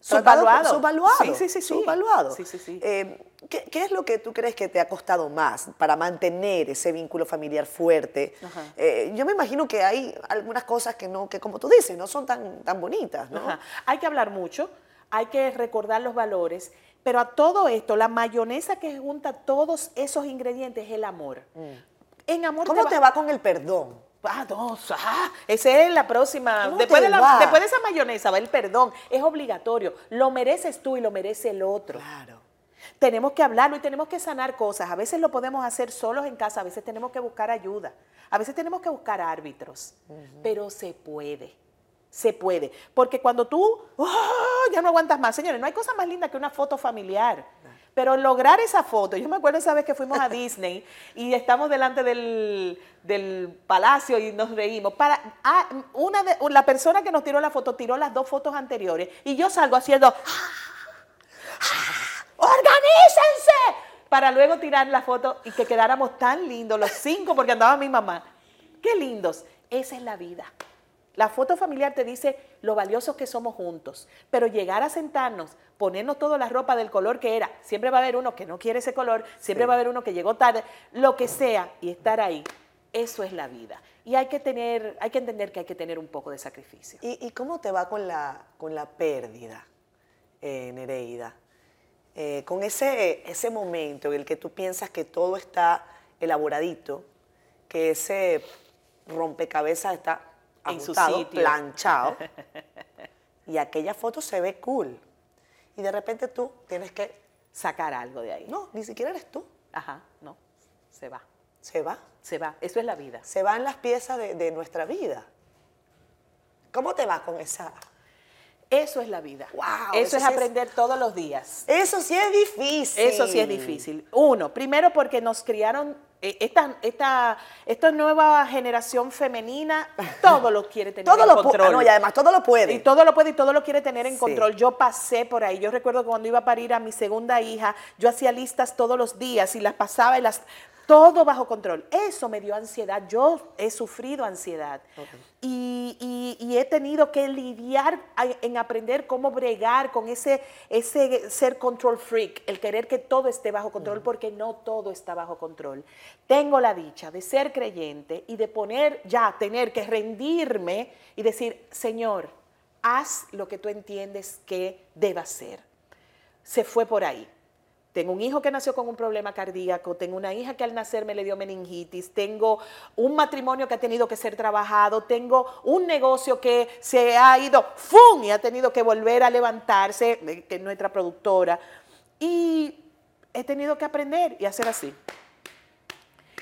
Subvaluado. subvaluado. Sí, sí, sí, subvaluado. Sí, sí, sí. Eh, ¿qué, qué es lo que tú crees que te ha costado más para mantener ese vínculo familiar fuerte? Eh, yo me imagino que hay algunas cosas que, no, que como tú dices, no son tan, tan bonitas, ¿no? Ajá. Hay que hablar mucho, hay que recordar los valores, pero a todo esto, la mayonesa que junta todos esos ingredientes es el amor. En amor Mm. ¿Cómo va- te va con el perdón? Ah, no, ah, esa es la próxima. ¿Cómo Después de, la- después de esa mayonesa va el perdón. Es obligatorio. Lo mereces tú y lo merece el otro. Claro. Tenemos que hablarlo y tenemos que sanar cosas. A veces lo podemos hacer solos en casa, a veces tenemos que buscar ayuda, a veces tenemos que buscar árbitros, pero se puede. Se puede. Porque cuando tú ¡ah! ya no aguantas más, señores, no hay cosa más linda que una foto familiar. Pero lograr esa foto, yo me acuerdo esa vez que fuimos a Disney y estamos delante del, del palacio y nos reímos. Para, ah, una de, la persona que nos tiró la foto tiró las dos fotos anteriores y yo salgo haciendo ¡Organícense! Para luego tirar la foto y que quedáramos tan lindos los cinco porque andaba mi mamá. ¡Qué lindos! Esa es la vida. La foto familiar te dice lo valiosos que somos juntos, pero llegar a sentarnos, ponernos toda la ropa del color que era, siempre va a haber uno que no quiere ese color, siempre Sí. va a haber uno que llegó tarde, lo que sea, y estar ahí, eso es la vida. Y hay que tener, hay que entender que hay que tener un poco de sacrificio. ¿Y, y cómo te va con la, con la pérdida, eh, Nereida? Eh, con ese, ese momento en el que tú piensas que todo está elaboradito, que ese rompecabezas está En su ajustado, sitio. planchado, y aquella foto se ve cool. Y de repente tú tienes que, Sacar algo de ahí. no, ni siquiera eres tú, Ajá, no, se va, se va. se va. Eso es la vida. Se van las piezas de, de nuestra vida. ¿Cómo te va con esa? Eso es la vida. Wow, eso, eso es sí es- aprender todos los días. Eso sí es difícil. Eso sí es difícil. Uno, primero porque nos criaron, esta, esta, esta nueva generación femenina, todo lo quiere tener Todo en lo control. ah, no, y además todo lo puede. Y todo lo puede y todo lo quiere tener en Sí. control. Yo pasé por ahí. Yo recuerdo que cuando iba a parir a mi segunda hija, yo hacía listas todos los días y las pasaba y las. Todo bajo control. Eso me dio ansiedad. Yo he sufrido ansiedad. Y, y- y he tenido que lidiar en aprender cómo bregar con ese, ese ser control freak, el querer que todo esté bajo control, porque no todo está bajo control. Tengo la dicha de ser creyente y de poner ya, tener que rendirme y decir, Señor, haz lo que tú entiendes que deba ser. Se fue por ahí. Tengo un hijo que nació con un problema cardíaco, tengo una hija que al nacer me le dio meningitis, tengo un matrimonio que ha tenido que ser trabajado, tengo un negocio que se ha ido ¡fum! y ha tenido que volver a levantarse, eh, que es nuestra productora. Y he tenido que aprender y hacer así.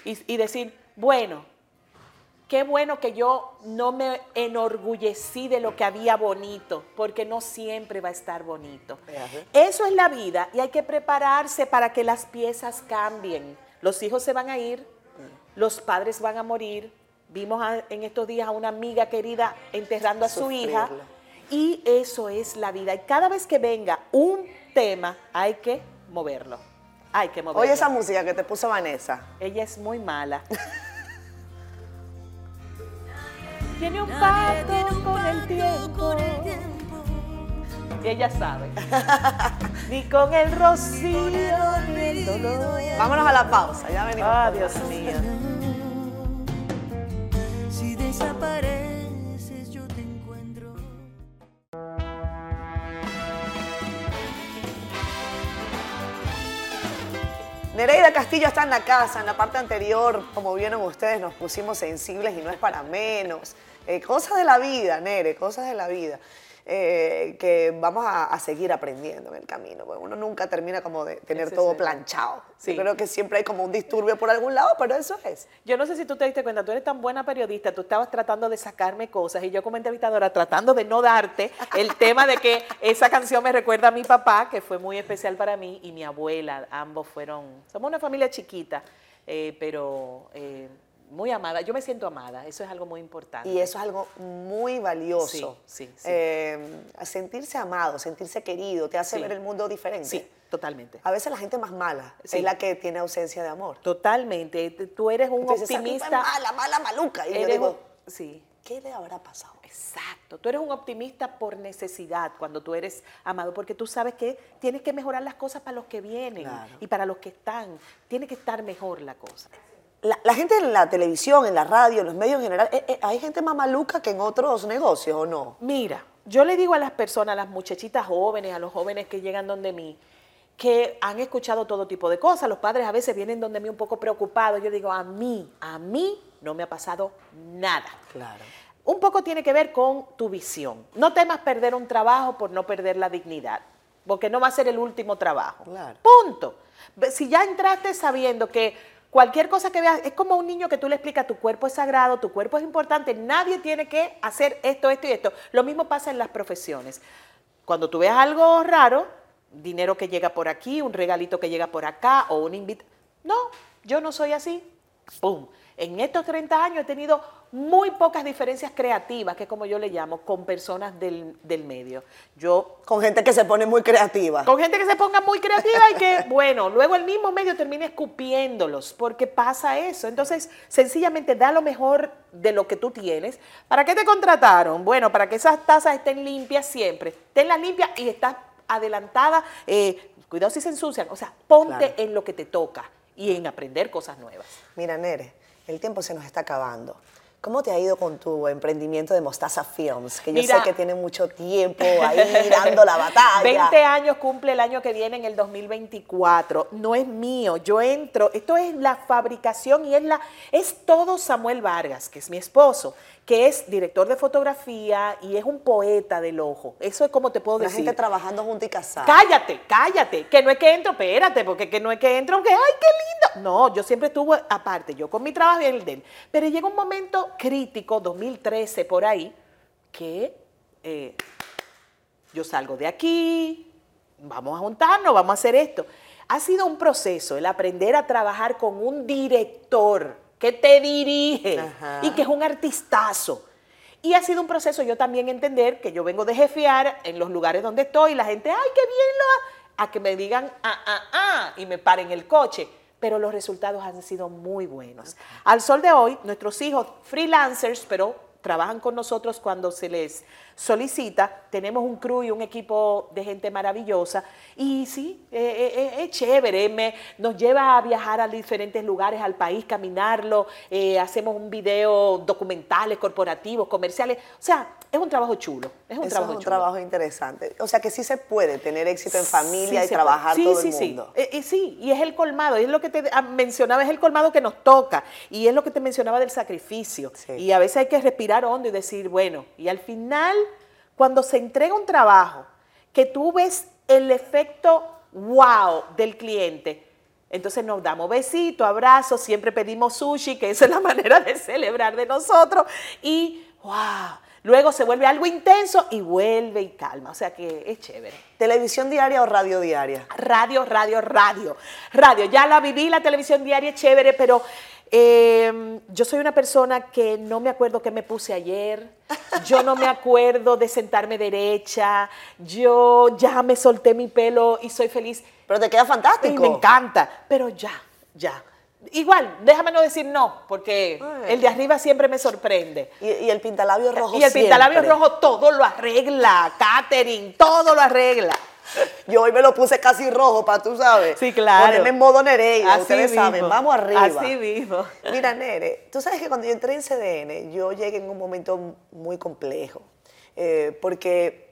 Y, y decir, bueno, Qué bueno que yo no me enorgullecí de lo que había bonito, porque no siempre va a estar bonito. Eso es la vida y hay que prepararse para que las piezas cambien. Los hijos se van a ir, los padres van a morir. Vimos a- en estos días a una amiga querida enterrando a su hija. Y eso es la vida. Y cada vez que venga un tema, hay que moverlo. Hay que moverlo. Oye, esa música que te puso Vanessa. Ella es muy mala. Tiene un pacto con el tiempo. Y ella sabe. ni con el rocío ni el dolor. Vámonos a la pausa, ya venimos. Ah, Dios mío. Si desapareces yo te encuentro. Nereida Castillo está en la casa, en la parte anterior, como vieron ustedes, nos pusimos sensibles y no es para menos. Eh, cosas de la vida, Nere, cosas de la vida. eh, que vamos a, a seguir aprendiendo en el camino. porque uno nunca termina como de tener todo planchado. Sí. Yo creo que siempre hay como un disturbio por algún lado, pero eso es. Yo no sé si tú te diste cuenta, tú eres tan buena periodista, tú estabas tratando de sacarme cosas y yo como entrevistadora tratando de no darte el tema de que esa canción me recuerda a mi papá, que fue muy especial para mí, y mi abuela, ambos fueron, somos una familia chiquita, eh, pero eh, muy amada. Yo me siento amada, eso es algo muy importante. Y eso es algo muy valioso. Sí, sí, sí. Eh, sentirse amado, sentirse querido, te hace Sí. ver el mundo diferente. Sí, totalmente. A veces la gente más mala Sí. es la que tiene ausencia de amor. Totalmente. Tú eres un Tú dices, "Esa tipa es optimista. mala, mala, maluca. Y yo eres digo, un- sí. ¿qué le habrá pasado? Exacto, tú eres un optimista por necesidad cuando tú eres amado, porque tú sabes que tienes que mejorar las cosas para los que vienen Claro. y para los que están. Tiene que estar mejor la cosa. La, la gente en la televisión, en la radio, en los medios en general, eh, eh, ¿hay gente más maluca que en otros negocios o no? Mira, yo le digo a las personas, a las muchachitas jóvenes, a los jóvenes que llegan donde mí, que han escuchado todo tipo de cosas. Los padres a veces vienen donde mí un poco preocupados. Yo digo, a mí, a mí no me ha pasado nada. Claro. Un poco tiene que ver con tu visión. No temas perder un trabajo por no perder la dignidad, porque no va a ser el último trabajo. Claro. Punto. Si ya entraste sabiendo que cualquier cosa que veas, es como un niño que tú le explicas, tu cuerpo es sagrado, tu cuerpo es importante, nadie tiene que hacer esto, esto y esto. Lo mismo pasa en las profesiones. Cuando tú veas algo raro, dinero que llega por aquí, un regalito que llega por acá o un invito. No, yo no soy así. ¡Pum! En estos 30 años he tenido muy pocas diferencias creativas, que es como yo le llamo, con personas del, del medio. Yo Con gente que se pone muy creativa. con gente que se ponga muy creativa y que, bueno, luego el mismo medio termine escupiéndolos, porque pasa eso. Entonces, sencillamente da lo mejor de lo que tú tienes. ¿Para qué te contrataron? Bueno, para que esas tazas estén limpias siempre. Tenlas limpias y estás adelantada. eh, cuidado si se ensucian. O sea, ponte Claro. en lo que te toca y en aprender cosas nuevas. Mira, Nere, el tiempo se nos está acabando. ¿Cómo te ha ido con tu emprendimiento de Mostaza Films? Que yo Mira. sé que tiene mucho tiempo ahí dando la batalla. 20 años cumple el año que viene en el 2024. No es mío, yo entro. Esto es la fabricación y es la es todo Samuel Vargas, que es mi esposo, que es director de fotografía y es un poeta del ojo. Eso es como te puedo La decir. gente trabajando junto y casada. Cállate, cállate, que no es que entro, espérate, porque que no es que entro, aunque, ay, qué lindo. No, yo siempre estuve aparte, yo con mi trabajo y el de él. Pero llega un momento crítico, 2013, por ahí, que eh, yo salgo de aquí, vamos a juntarnos, vamos a hacer esto. Ha sido un proceso el aprender a trabajar con un director que te dirige Ajá. y que es un artistazo. Y ha sido un proceso yo también entender que yo vengo de jefear en los lugares donde estoy y la gente, ay, qué bien lo ha-", a que me digan, ah, ah, ah, y me paren el coche. Pero los resultados han sido muy buenos. Al sol de hoy, nuestros hijos freelancers, pero trabajan con nosotros cuando se les solicita. Tenemos un crew y un equipo de gente maravillosa. Y sí, eh, eh, eh, es chévere. me- nos lleva a viajar a diferentes lugares al país, caminarlo. eh, hacemos un video, documentales, corporativos, comerciales. O sea, es un trabajo chulo. Es un Eso trabajo es un chulo. trabajo interesante. O sea que sí se puede tener éxito en familia Sí y trabajar. Sí, todo sí, el sí. mundo. Eh, eh, sí, y es el colmado, es lo que te ah, mencionaba, es el colmado que nos toca, y es lo que te mencionaba del sacrificio. Sí. Y a veces hay que respirar hondo y decir, bueno, y al final, cuando se entrega un trabajo, que tú ves el efecto wow del cliente, entonces nos damos besitos, abrazos, siempre pedimos sushi, que esa es la manera de celebrar de nosotros, y wow, luego se vuelve algo intenso y vuelve y calma, o sea que es chévere. ¿Televisión diaria o radio diaria? Radio, radio, radio. Radio, ya la viví, la televisión diaria es chévere, pero eh, yo soy una persona que no me acuerdo qué me puse ayer, yo no me acuerdo de sentarme derecha, yo ya me solté mi pelo y soy feliz. Pero te queda Y fantástico. me encanta, pero ya, ya. Igual, déjame no decir no, porque Ay. el de arriba siempre me sorprende. Y, y el pintalabio rojo Y el pintalabio siempre. rojo todo lo arregla, catering, todo lo arregla. Yo hoy me lo puse casi rojo, para tú sabes. Sí, claro. Ponerme en modo Nereida, Así ustedes mismo. saben. Vamos arriba. Así mismo. Mira, Nere, tú sabes que cuando yo entré en CDN, yo llegué en un momento muy complejo. eh, porque.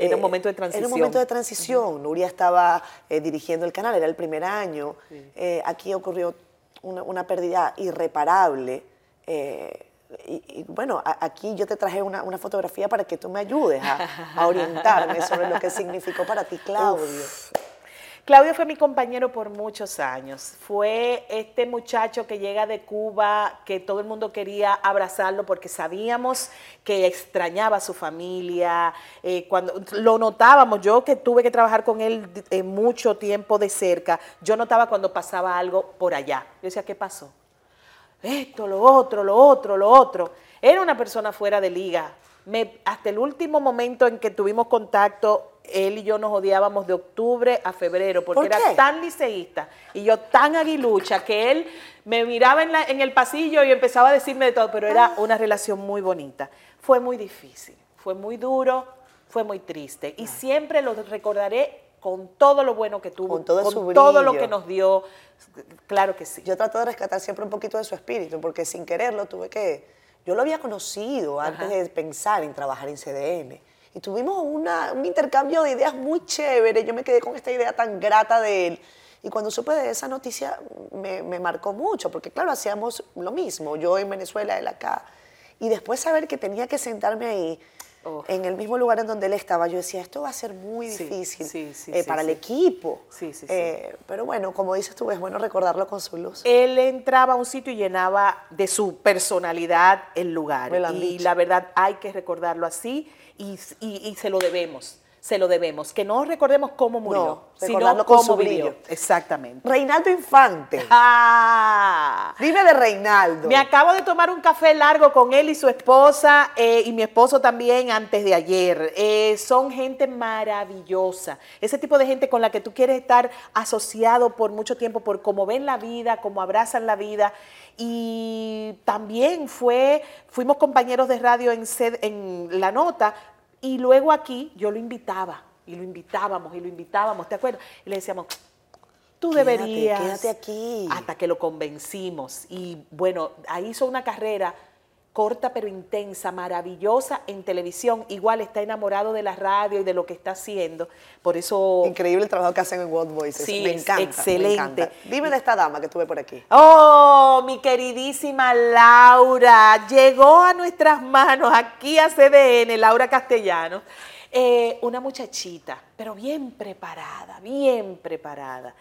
Era un eh, momento de Era un transición. momento de transición. Nuria estaba eh, dirigiendo el canal, era el primer año. Eh, aquí ocurrió una, una pérdida irreparable. eh, y, y, bueno, a- aquí yo te traje una, una fotografía para que tú me ayudes a, a orientarme sobre lo que significó para ti, Claudio. Claudio fue mi compañero por muchos años. Fue este muchacho que llega de Cuba, que todo el mundo quería abrazarlo porque sabíamos que extrañaba a su familia. eh, cuando lo notábamos, yo que tuve que trabajar con él eh, mucho tiempo de cerca, yo notaba cuando pasaba algo por allá. Yo decía, ¿qué pasó? Esto, lo otro, lo otro, lo otro. Era una persona fuera de liga. Me- hasta el último momento en que tuvimos contacto, él y yo nos odiábamos de octubre a febrero, porque ¿Por era tan liceísta y yo tan aguilucha que él me miraba en, la- en el pasillo y empezaba a decirme de todo, pero Ah. era una relación muy bonita. Fue muy difícil, fue muy duro, fue muy triste y siempre lo recordaré con todo lo bueno que tuvo, Con todo su todo lo que nos dio. Claro que sí. Yo trato de rescatar siempre un poquito de su espíritu, porque sin quererlo tuve que... Yo lo había conocido antes de pensar en trabajar en CDN. Y tuvimos una- un intercambio de ideas muy chévere. Yo me quedé con esta idea tan grata de él. Y cuando supe de esa noticia me, me marcó mucho, porque claro, hacíamos lo mismo, yo en Venezuela, él acá. Y después saber que tenía que sentarme ahí, Oh. en el mismo lugar en donde él estaba, yo decía, esto va a ser muy Sí, difícil sí, sí, eh, para el equipo. Eh, pero bueno, como dices tú, es bueno recordarlo con su luz. él entraba a un sitio y llenaba de su personalidad el lugar. Y dicho. la verdad hay que recordarlo así y, y- y se lo debemos, se lo debemos. Que no recordemos cómo murió, No, sino cómo su vivió. brillo. Exactamente. Reinaldo Infante. Ah. Dime de Reinaldo. Me acabo de tomar un café largo con él y su esposa eh, y mi esposo también antes de ayer. Eh, son gente maravillosa. Ese tipo de gente con la que tú quieres estar asociado por mucho tiempo, por cómo ven la vida, cómo abrazan la vida. Y también fue, fuimos compañeros de radio en, sed- en La Nota y luego aquí yo lo invitaba y lo invitábamos y lo invitábamos, ¿te acuerdas? Y le decíamos, Tú Quédate, deberías. quédate aquí. Hasta que lo convencimos. Y bueno, ahí hizo una carrera corta pero intensa, maravillosa en televisión. Igual está enamorado de la radio y de lo que está haciendo. Por eso. Increíble el trabajo que hacen en World Voices. Sí, me encanta. excelente. Me encanta. Dime de esta dama que tuve por aquí. Oh, mi queridísima Laura, llegó a nuestras manos aquí a CDN, Laura Castellanos, eh, una muchachita, pero bien preparada, bien preparada.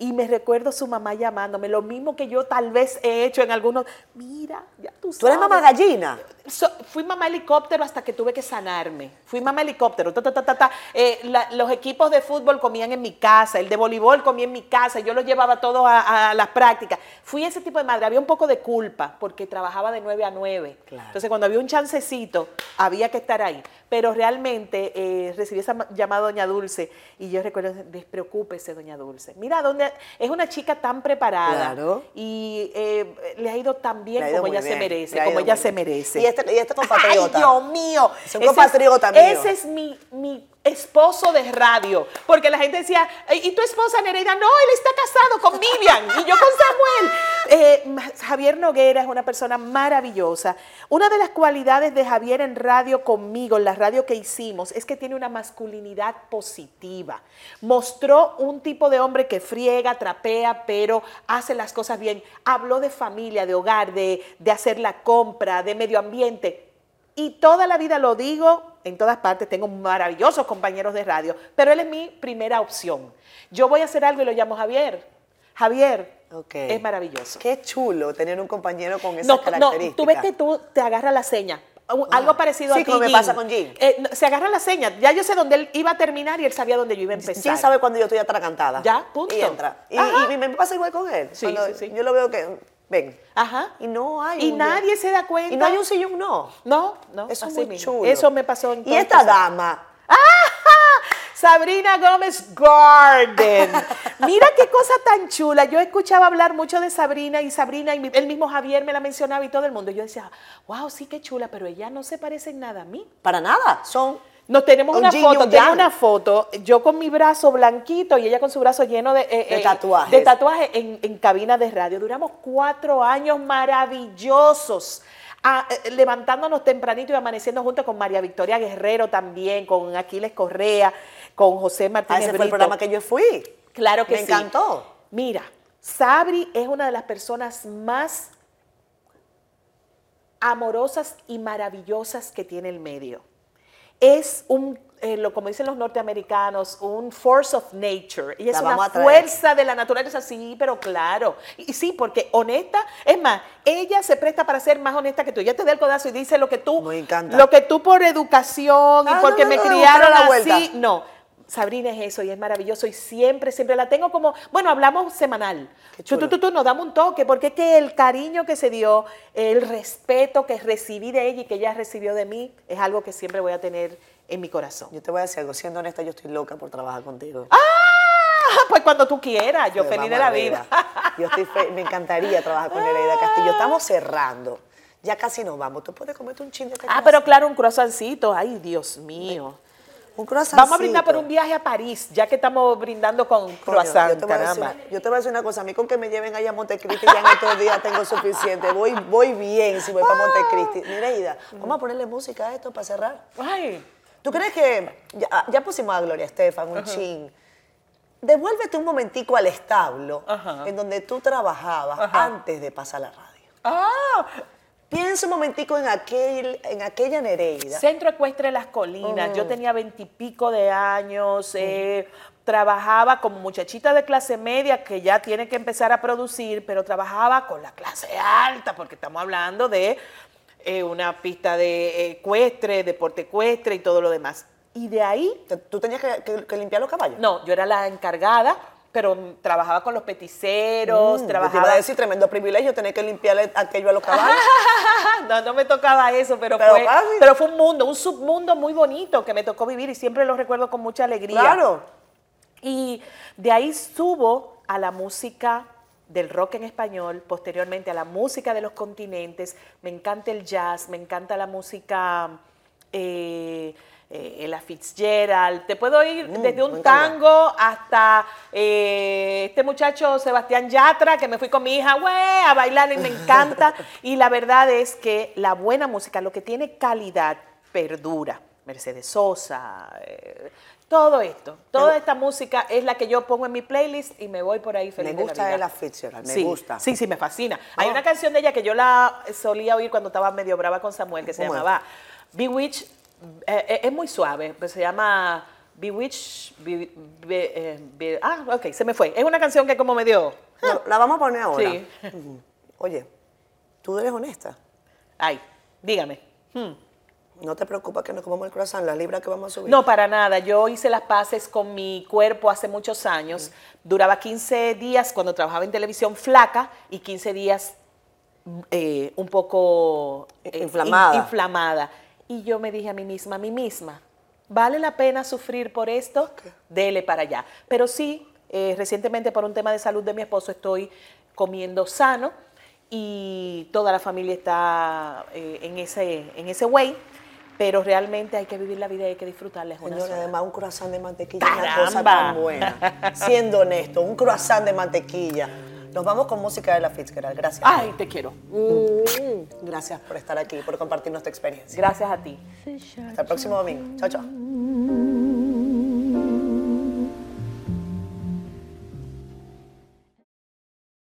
Y me recuerdo su mamá llamándome, lo mismo que yo tal vez he hecho en algunos. Mira, ya tú sabes. ¿Tú eres mamá gallina? So- fui mamá helicóptero hasta que tuve que sanarme. Fui mamá helicóptero. ta, ta, ta, ta, ta. Eh, la- los equipos de fútbol comían en mi casa, el de voleibol comía en mi casa, yo los llevaba todos a, a las prácticas. Fui ese tipo de madre. Había un poco de culpa porque trabajaba de 9 a 9. Claro. Entonces, cuando había un chancecito, había que estar ahí. Pero realmente eh, recibí esa ma- llamada Doña Dulce y yo recuerdo, despreocúpese, Doña Dulce. Mira, dónde es una chica tan preparada Claro. y eh, le ha ido tan bien ido como ella se merece, como ella se merece. Y este, y este compatriota. Ay, Dios mío. Es un Ese compatriota mío. Ese es mi, mi esposo de radio. Porque la gente decía, "Eh, ¿y tu esposa Nereida? No, él está casado con Vivian y yo con Samuel. Eh, Javier Noguera es una persona maravillosa. Una de las cualidades de Javier en radio conmigo, en la radio que hicimos, es que tiene una masculinidad positiva. Mostró un tipo de hombre que friega, trapea, pero hace las cosas bien. Habló de familia, de hogar, de, de hacer la compra, de medio ambiente. Y toda la vida lo digo, en todas partes tengo maravillosos compañeros de radio, pero él es mi primera opción. Yo voy a hacer algo y lo llamo Javier. Javier es maravilloso. Qué chulo tener un compañero con esas No, no, características. tú ves que tú te agarras la seña. Un- Algo parecido Sí, a ti, como me Jim. pasa con Jim. Eh, no, se agarra la seña. Ya yo sé dónde él iba a terminar y él sabía dónde yo iba a empezar. ¿Quién sabe cuando yo estoy atracantada? Ya, punto. Y entra. Y, y me pasa igual con él. Sí, sí, sí. Yo lo veo que, ven. Ajá. Y no hay Y un- nadie se da cuenta. Y no hay un sillón, no. No, no. Eso es muy mismo. chulo. Eso me pasó en Y esta dama. Sabrina Gómez Garden. Mira qué cosa tan chula. Yo escuchaba hablar mucho de Sabrina y Sabrina, y el mismo Javier me la mencionaba y todo el mundo. Yo decía, wow, sí, qué chula, pero ella no se parece en nada a mí. Para nada. Son. Nos tenemos Un una yin y foto, un tengo yang. una foto, yo con mi brazo blanquito y ella con su brazo lleno de, eh, De eh, tatuajes. de tatuajes en, en cabina de radio. Duramos cuatro años maravillosos, ah, eh, levantándonos tempranito y amaneciendo juntos con María Victoria Guerrero también, con Aquiles Correa, con José Ah, Martínez ese fue el Brito. programa que yo fui. Claro que Me sí. encantó. Mira, Sabri es una de las personas más amorosas y maravillosas que tiene el medio. Es un, eh, lo, como dicen los norteamericanos, un force of nature. La es vamos una fuerza de la naturaleza, sí, pero claro. Y, y sí, porque honesta, es más, ella se presta para ser más honesta que tú. Ella te da el codazo y dice lo que tú, Me encanta. lo que tú por educación Ah, y porque no, no, me no, criaron la así, no. Sabrina es eso y es maravilloso y siempre, siempre la tengo como, bueno, hablamos semanal. Tú, tú, tú, nos damos un toque porque es que el cariño que se dio, el respeto que recibí de ella y que ella recibió de mí es algo que siempre voy a tener en mi corazón. Yo te voy a decir algo, siendo honesta, yo estoy loca por trabajar contigo. ¡Ah! Pues cuando tú quieras, yo feliz de la vida. Yo estoy fe- me encantaría trabajar con Nereida Castillo. Estamos cerrando. Ya casi nos vamos. ¿Tú puedes comerte un chin de este Ah, pero claro, un croissancito. Ay, Dios mío. Un croissant. Vamos a brindar por un viaje a París, ya que estamos brindando con croissant, yo, te voy a decir una, yo te voy a decir una cosa. A mí con que me lleven allá a Montecristi ya en estos días tengo suficiente. Voy, voy bien si voy para Montecristi. Nereida, vamos a ponerle música a esto para cerrar. Ay, ¿Tú crees que ya, ya pusimos a Gloria Estefan, un chin? Devuélvete un momentico al establo en donde tú trabajabas antes de pasar a la radio. ah, Piensa un momentico en, aquel, en aquella Nereida. Centro Ecuestre Las Colinas. Yo tenía veintipico de años. eh, trabajaba como muchachita de clase media que ya tiene que empezar a producir, pero trabajaba con la clase alta, porque estamos hablando de eh, una pista de ecuestre, deporte ecuestre y todo lo demás. Y de ahí ¿Tú tenías que, que- que limpiar los caballos? No, yo era la encargada, pero mm, trabajaba con los peticeros, Mm, yo te trabajaba... iba a decir tremendo privilegio tener que limpiarle aquello a los caballos. no, no me tocaba eso, pero, Pero fue, casi. pero fue un mundo, un submundo muy bonito que me tocó vivir y siempre lo recuerdo con mucha alegría. claro. Y de ahí subo a la música del rock en español, posteriormente a la música de los continentes. Me encanta el jazz, me encanta la música, eh, eh, la Fitzgerald. Te puedo ir Mm, desde un tango hasta eh, este muchacho Sebastián Yatra, que me fui con mi hija güey, a bailar y me encanta. y la verdad es que la buena música, lo que tiene calidad, perdura. Mercedes Sosa, eh, todo esto, toda esta música es la que yo pongo en mi playlist y me voy por ahí feliz Me de la gusta vida. Ella Fitzgerald, me sí, gusta. Sí, sí, me fascina. Hay Oh. una canción de ella que yo la solía oír cuando estaba medio brava con Samuel, que se llamaba Bewitch, eh, eh, es muy suave, pero se llama Bewitch, Be- Be- eh, Be- ah, ok, se me fue. Es una canción que como medio, No, la vamos a poner ahora. Sí. Oye, tú eres honesta. ay, dígame. Hmm. No te preocupas que nos comamos el croissant, las libras que vamos a subir. No, para nada. Yo hice las paces con mi cuerpo hace muchos años. Duraba 15 días cuando trabajaba en televisión flaca y 15 días eh, un poco eh, Inflamada. in- inflamada. Y yo me dije a mí misma, a mí misma, ¿vale la pena sufrir por esto? Dele para allá. Pero sí, eh, recientemente por un tema de salud de mi esposo estoy comiendo sano y toda la familia está eh, en ese en ese way. Pero realmente hay que vivir la vida y hay que disfrutarla. Es una Señores, sola. además un croissant de mantequilla es una cosa tan buena. Siendo honesto, un croissant de mantequilla. Nos vamos con música de la Fitzgerald. Gracias. Ay, te quiero. Gracias por estar aquí, por compartir nuestra experiencia. Gracias a ti. Hasta el próximo domingo. Chao, chao.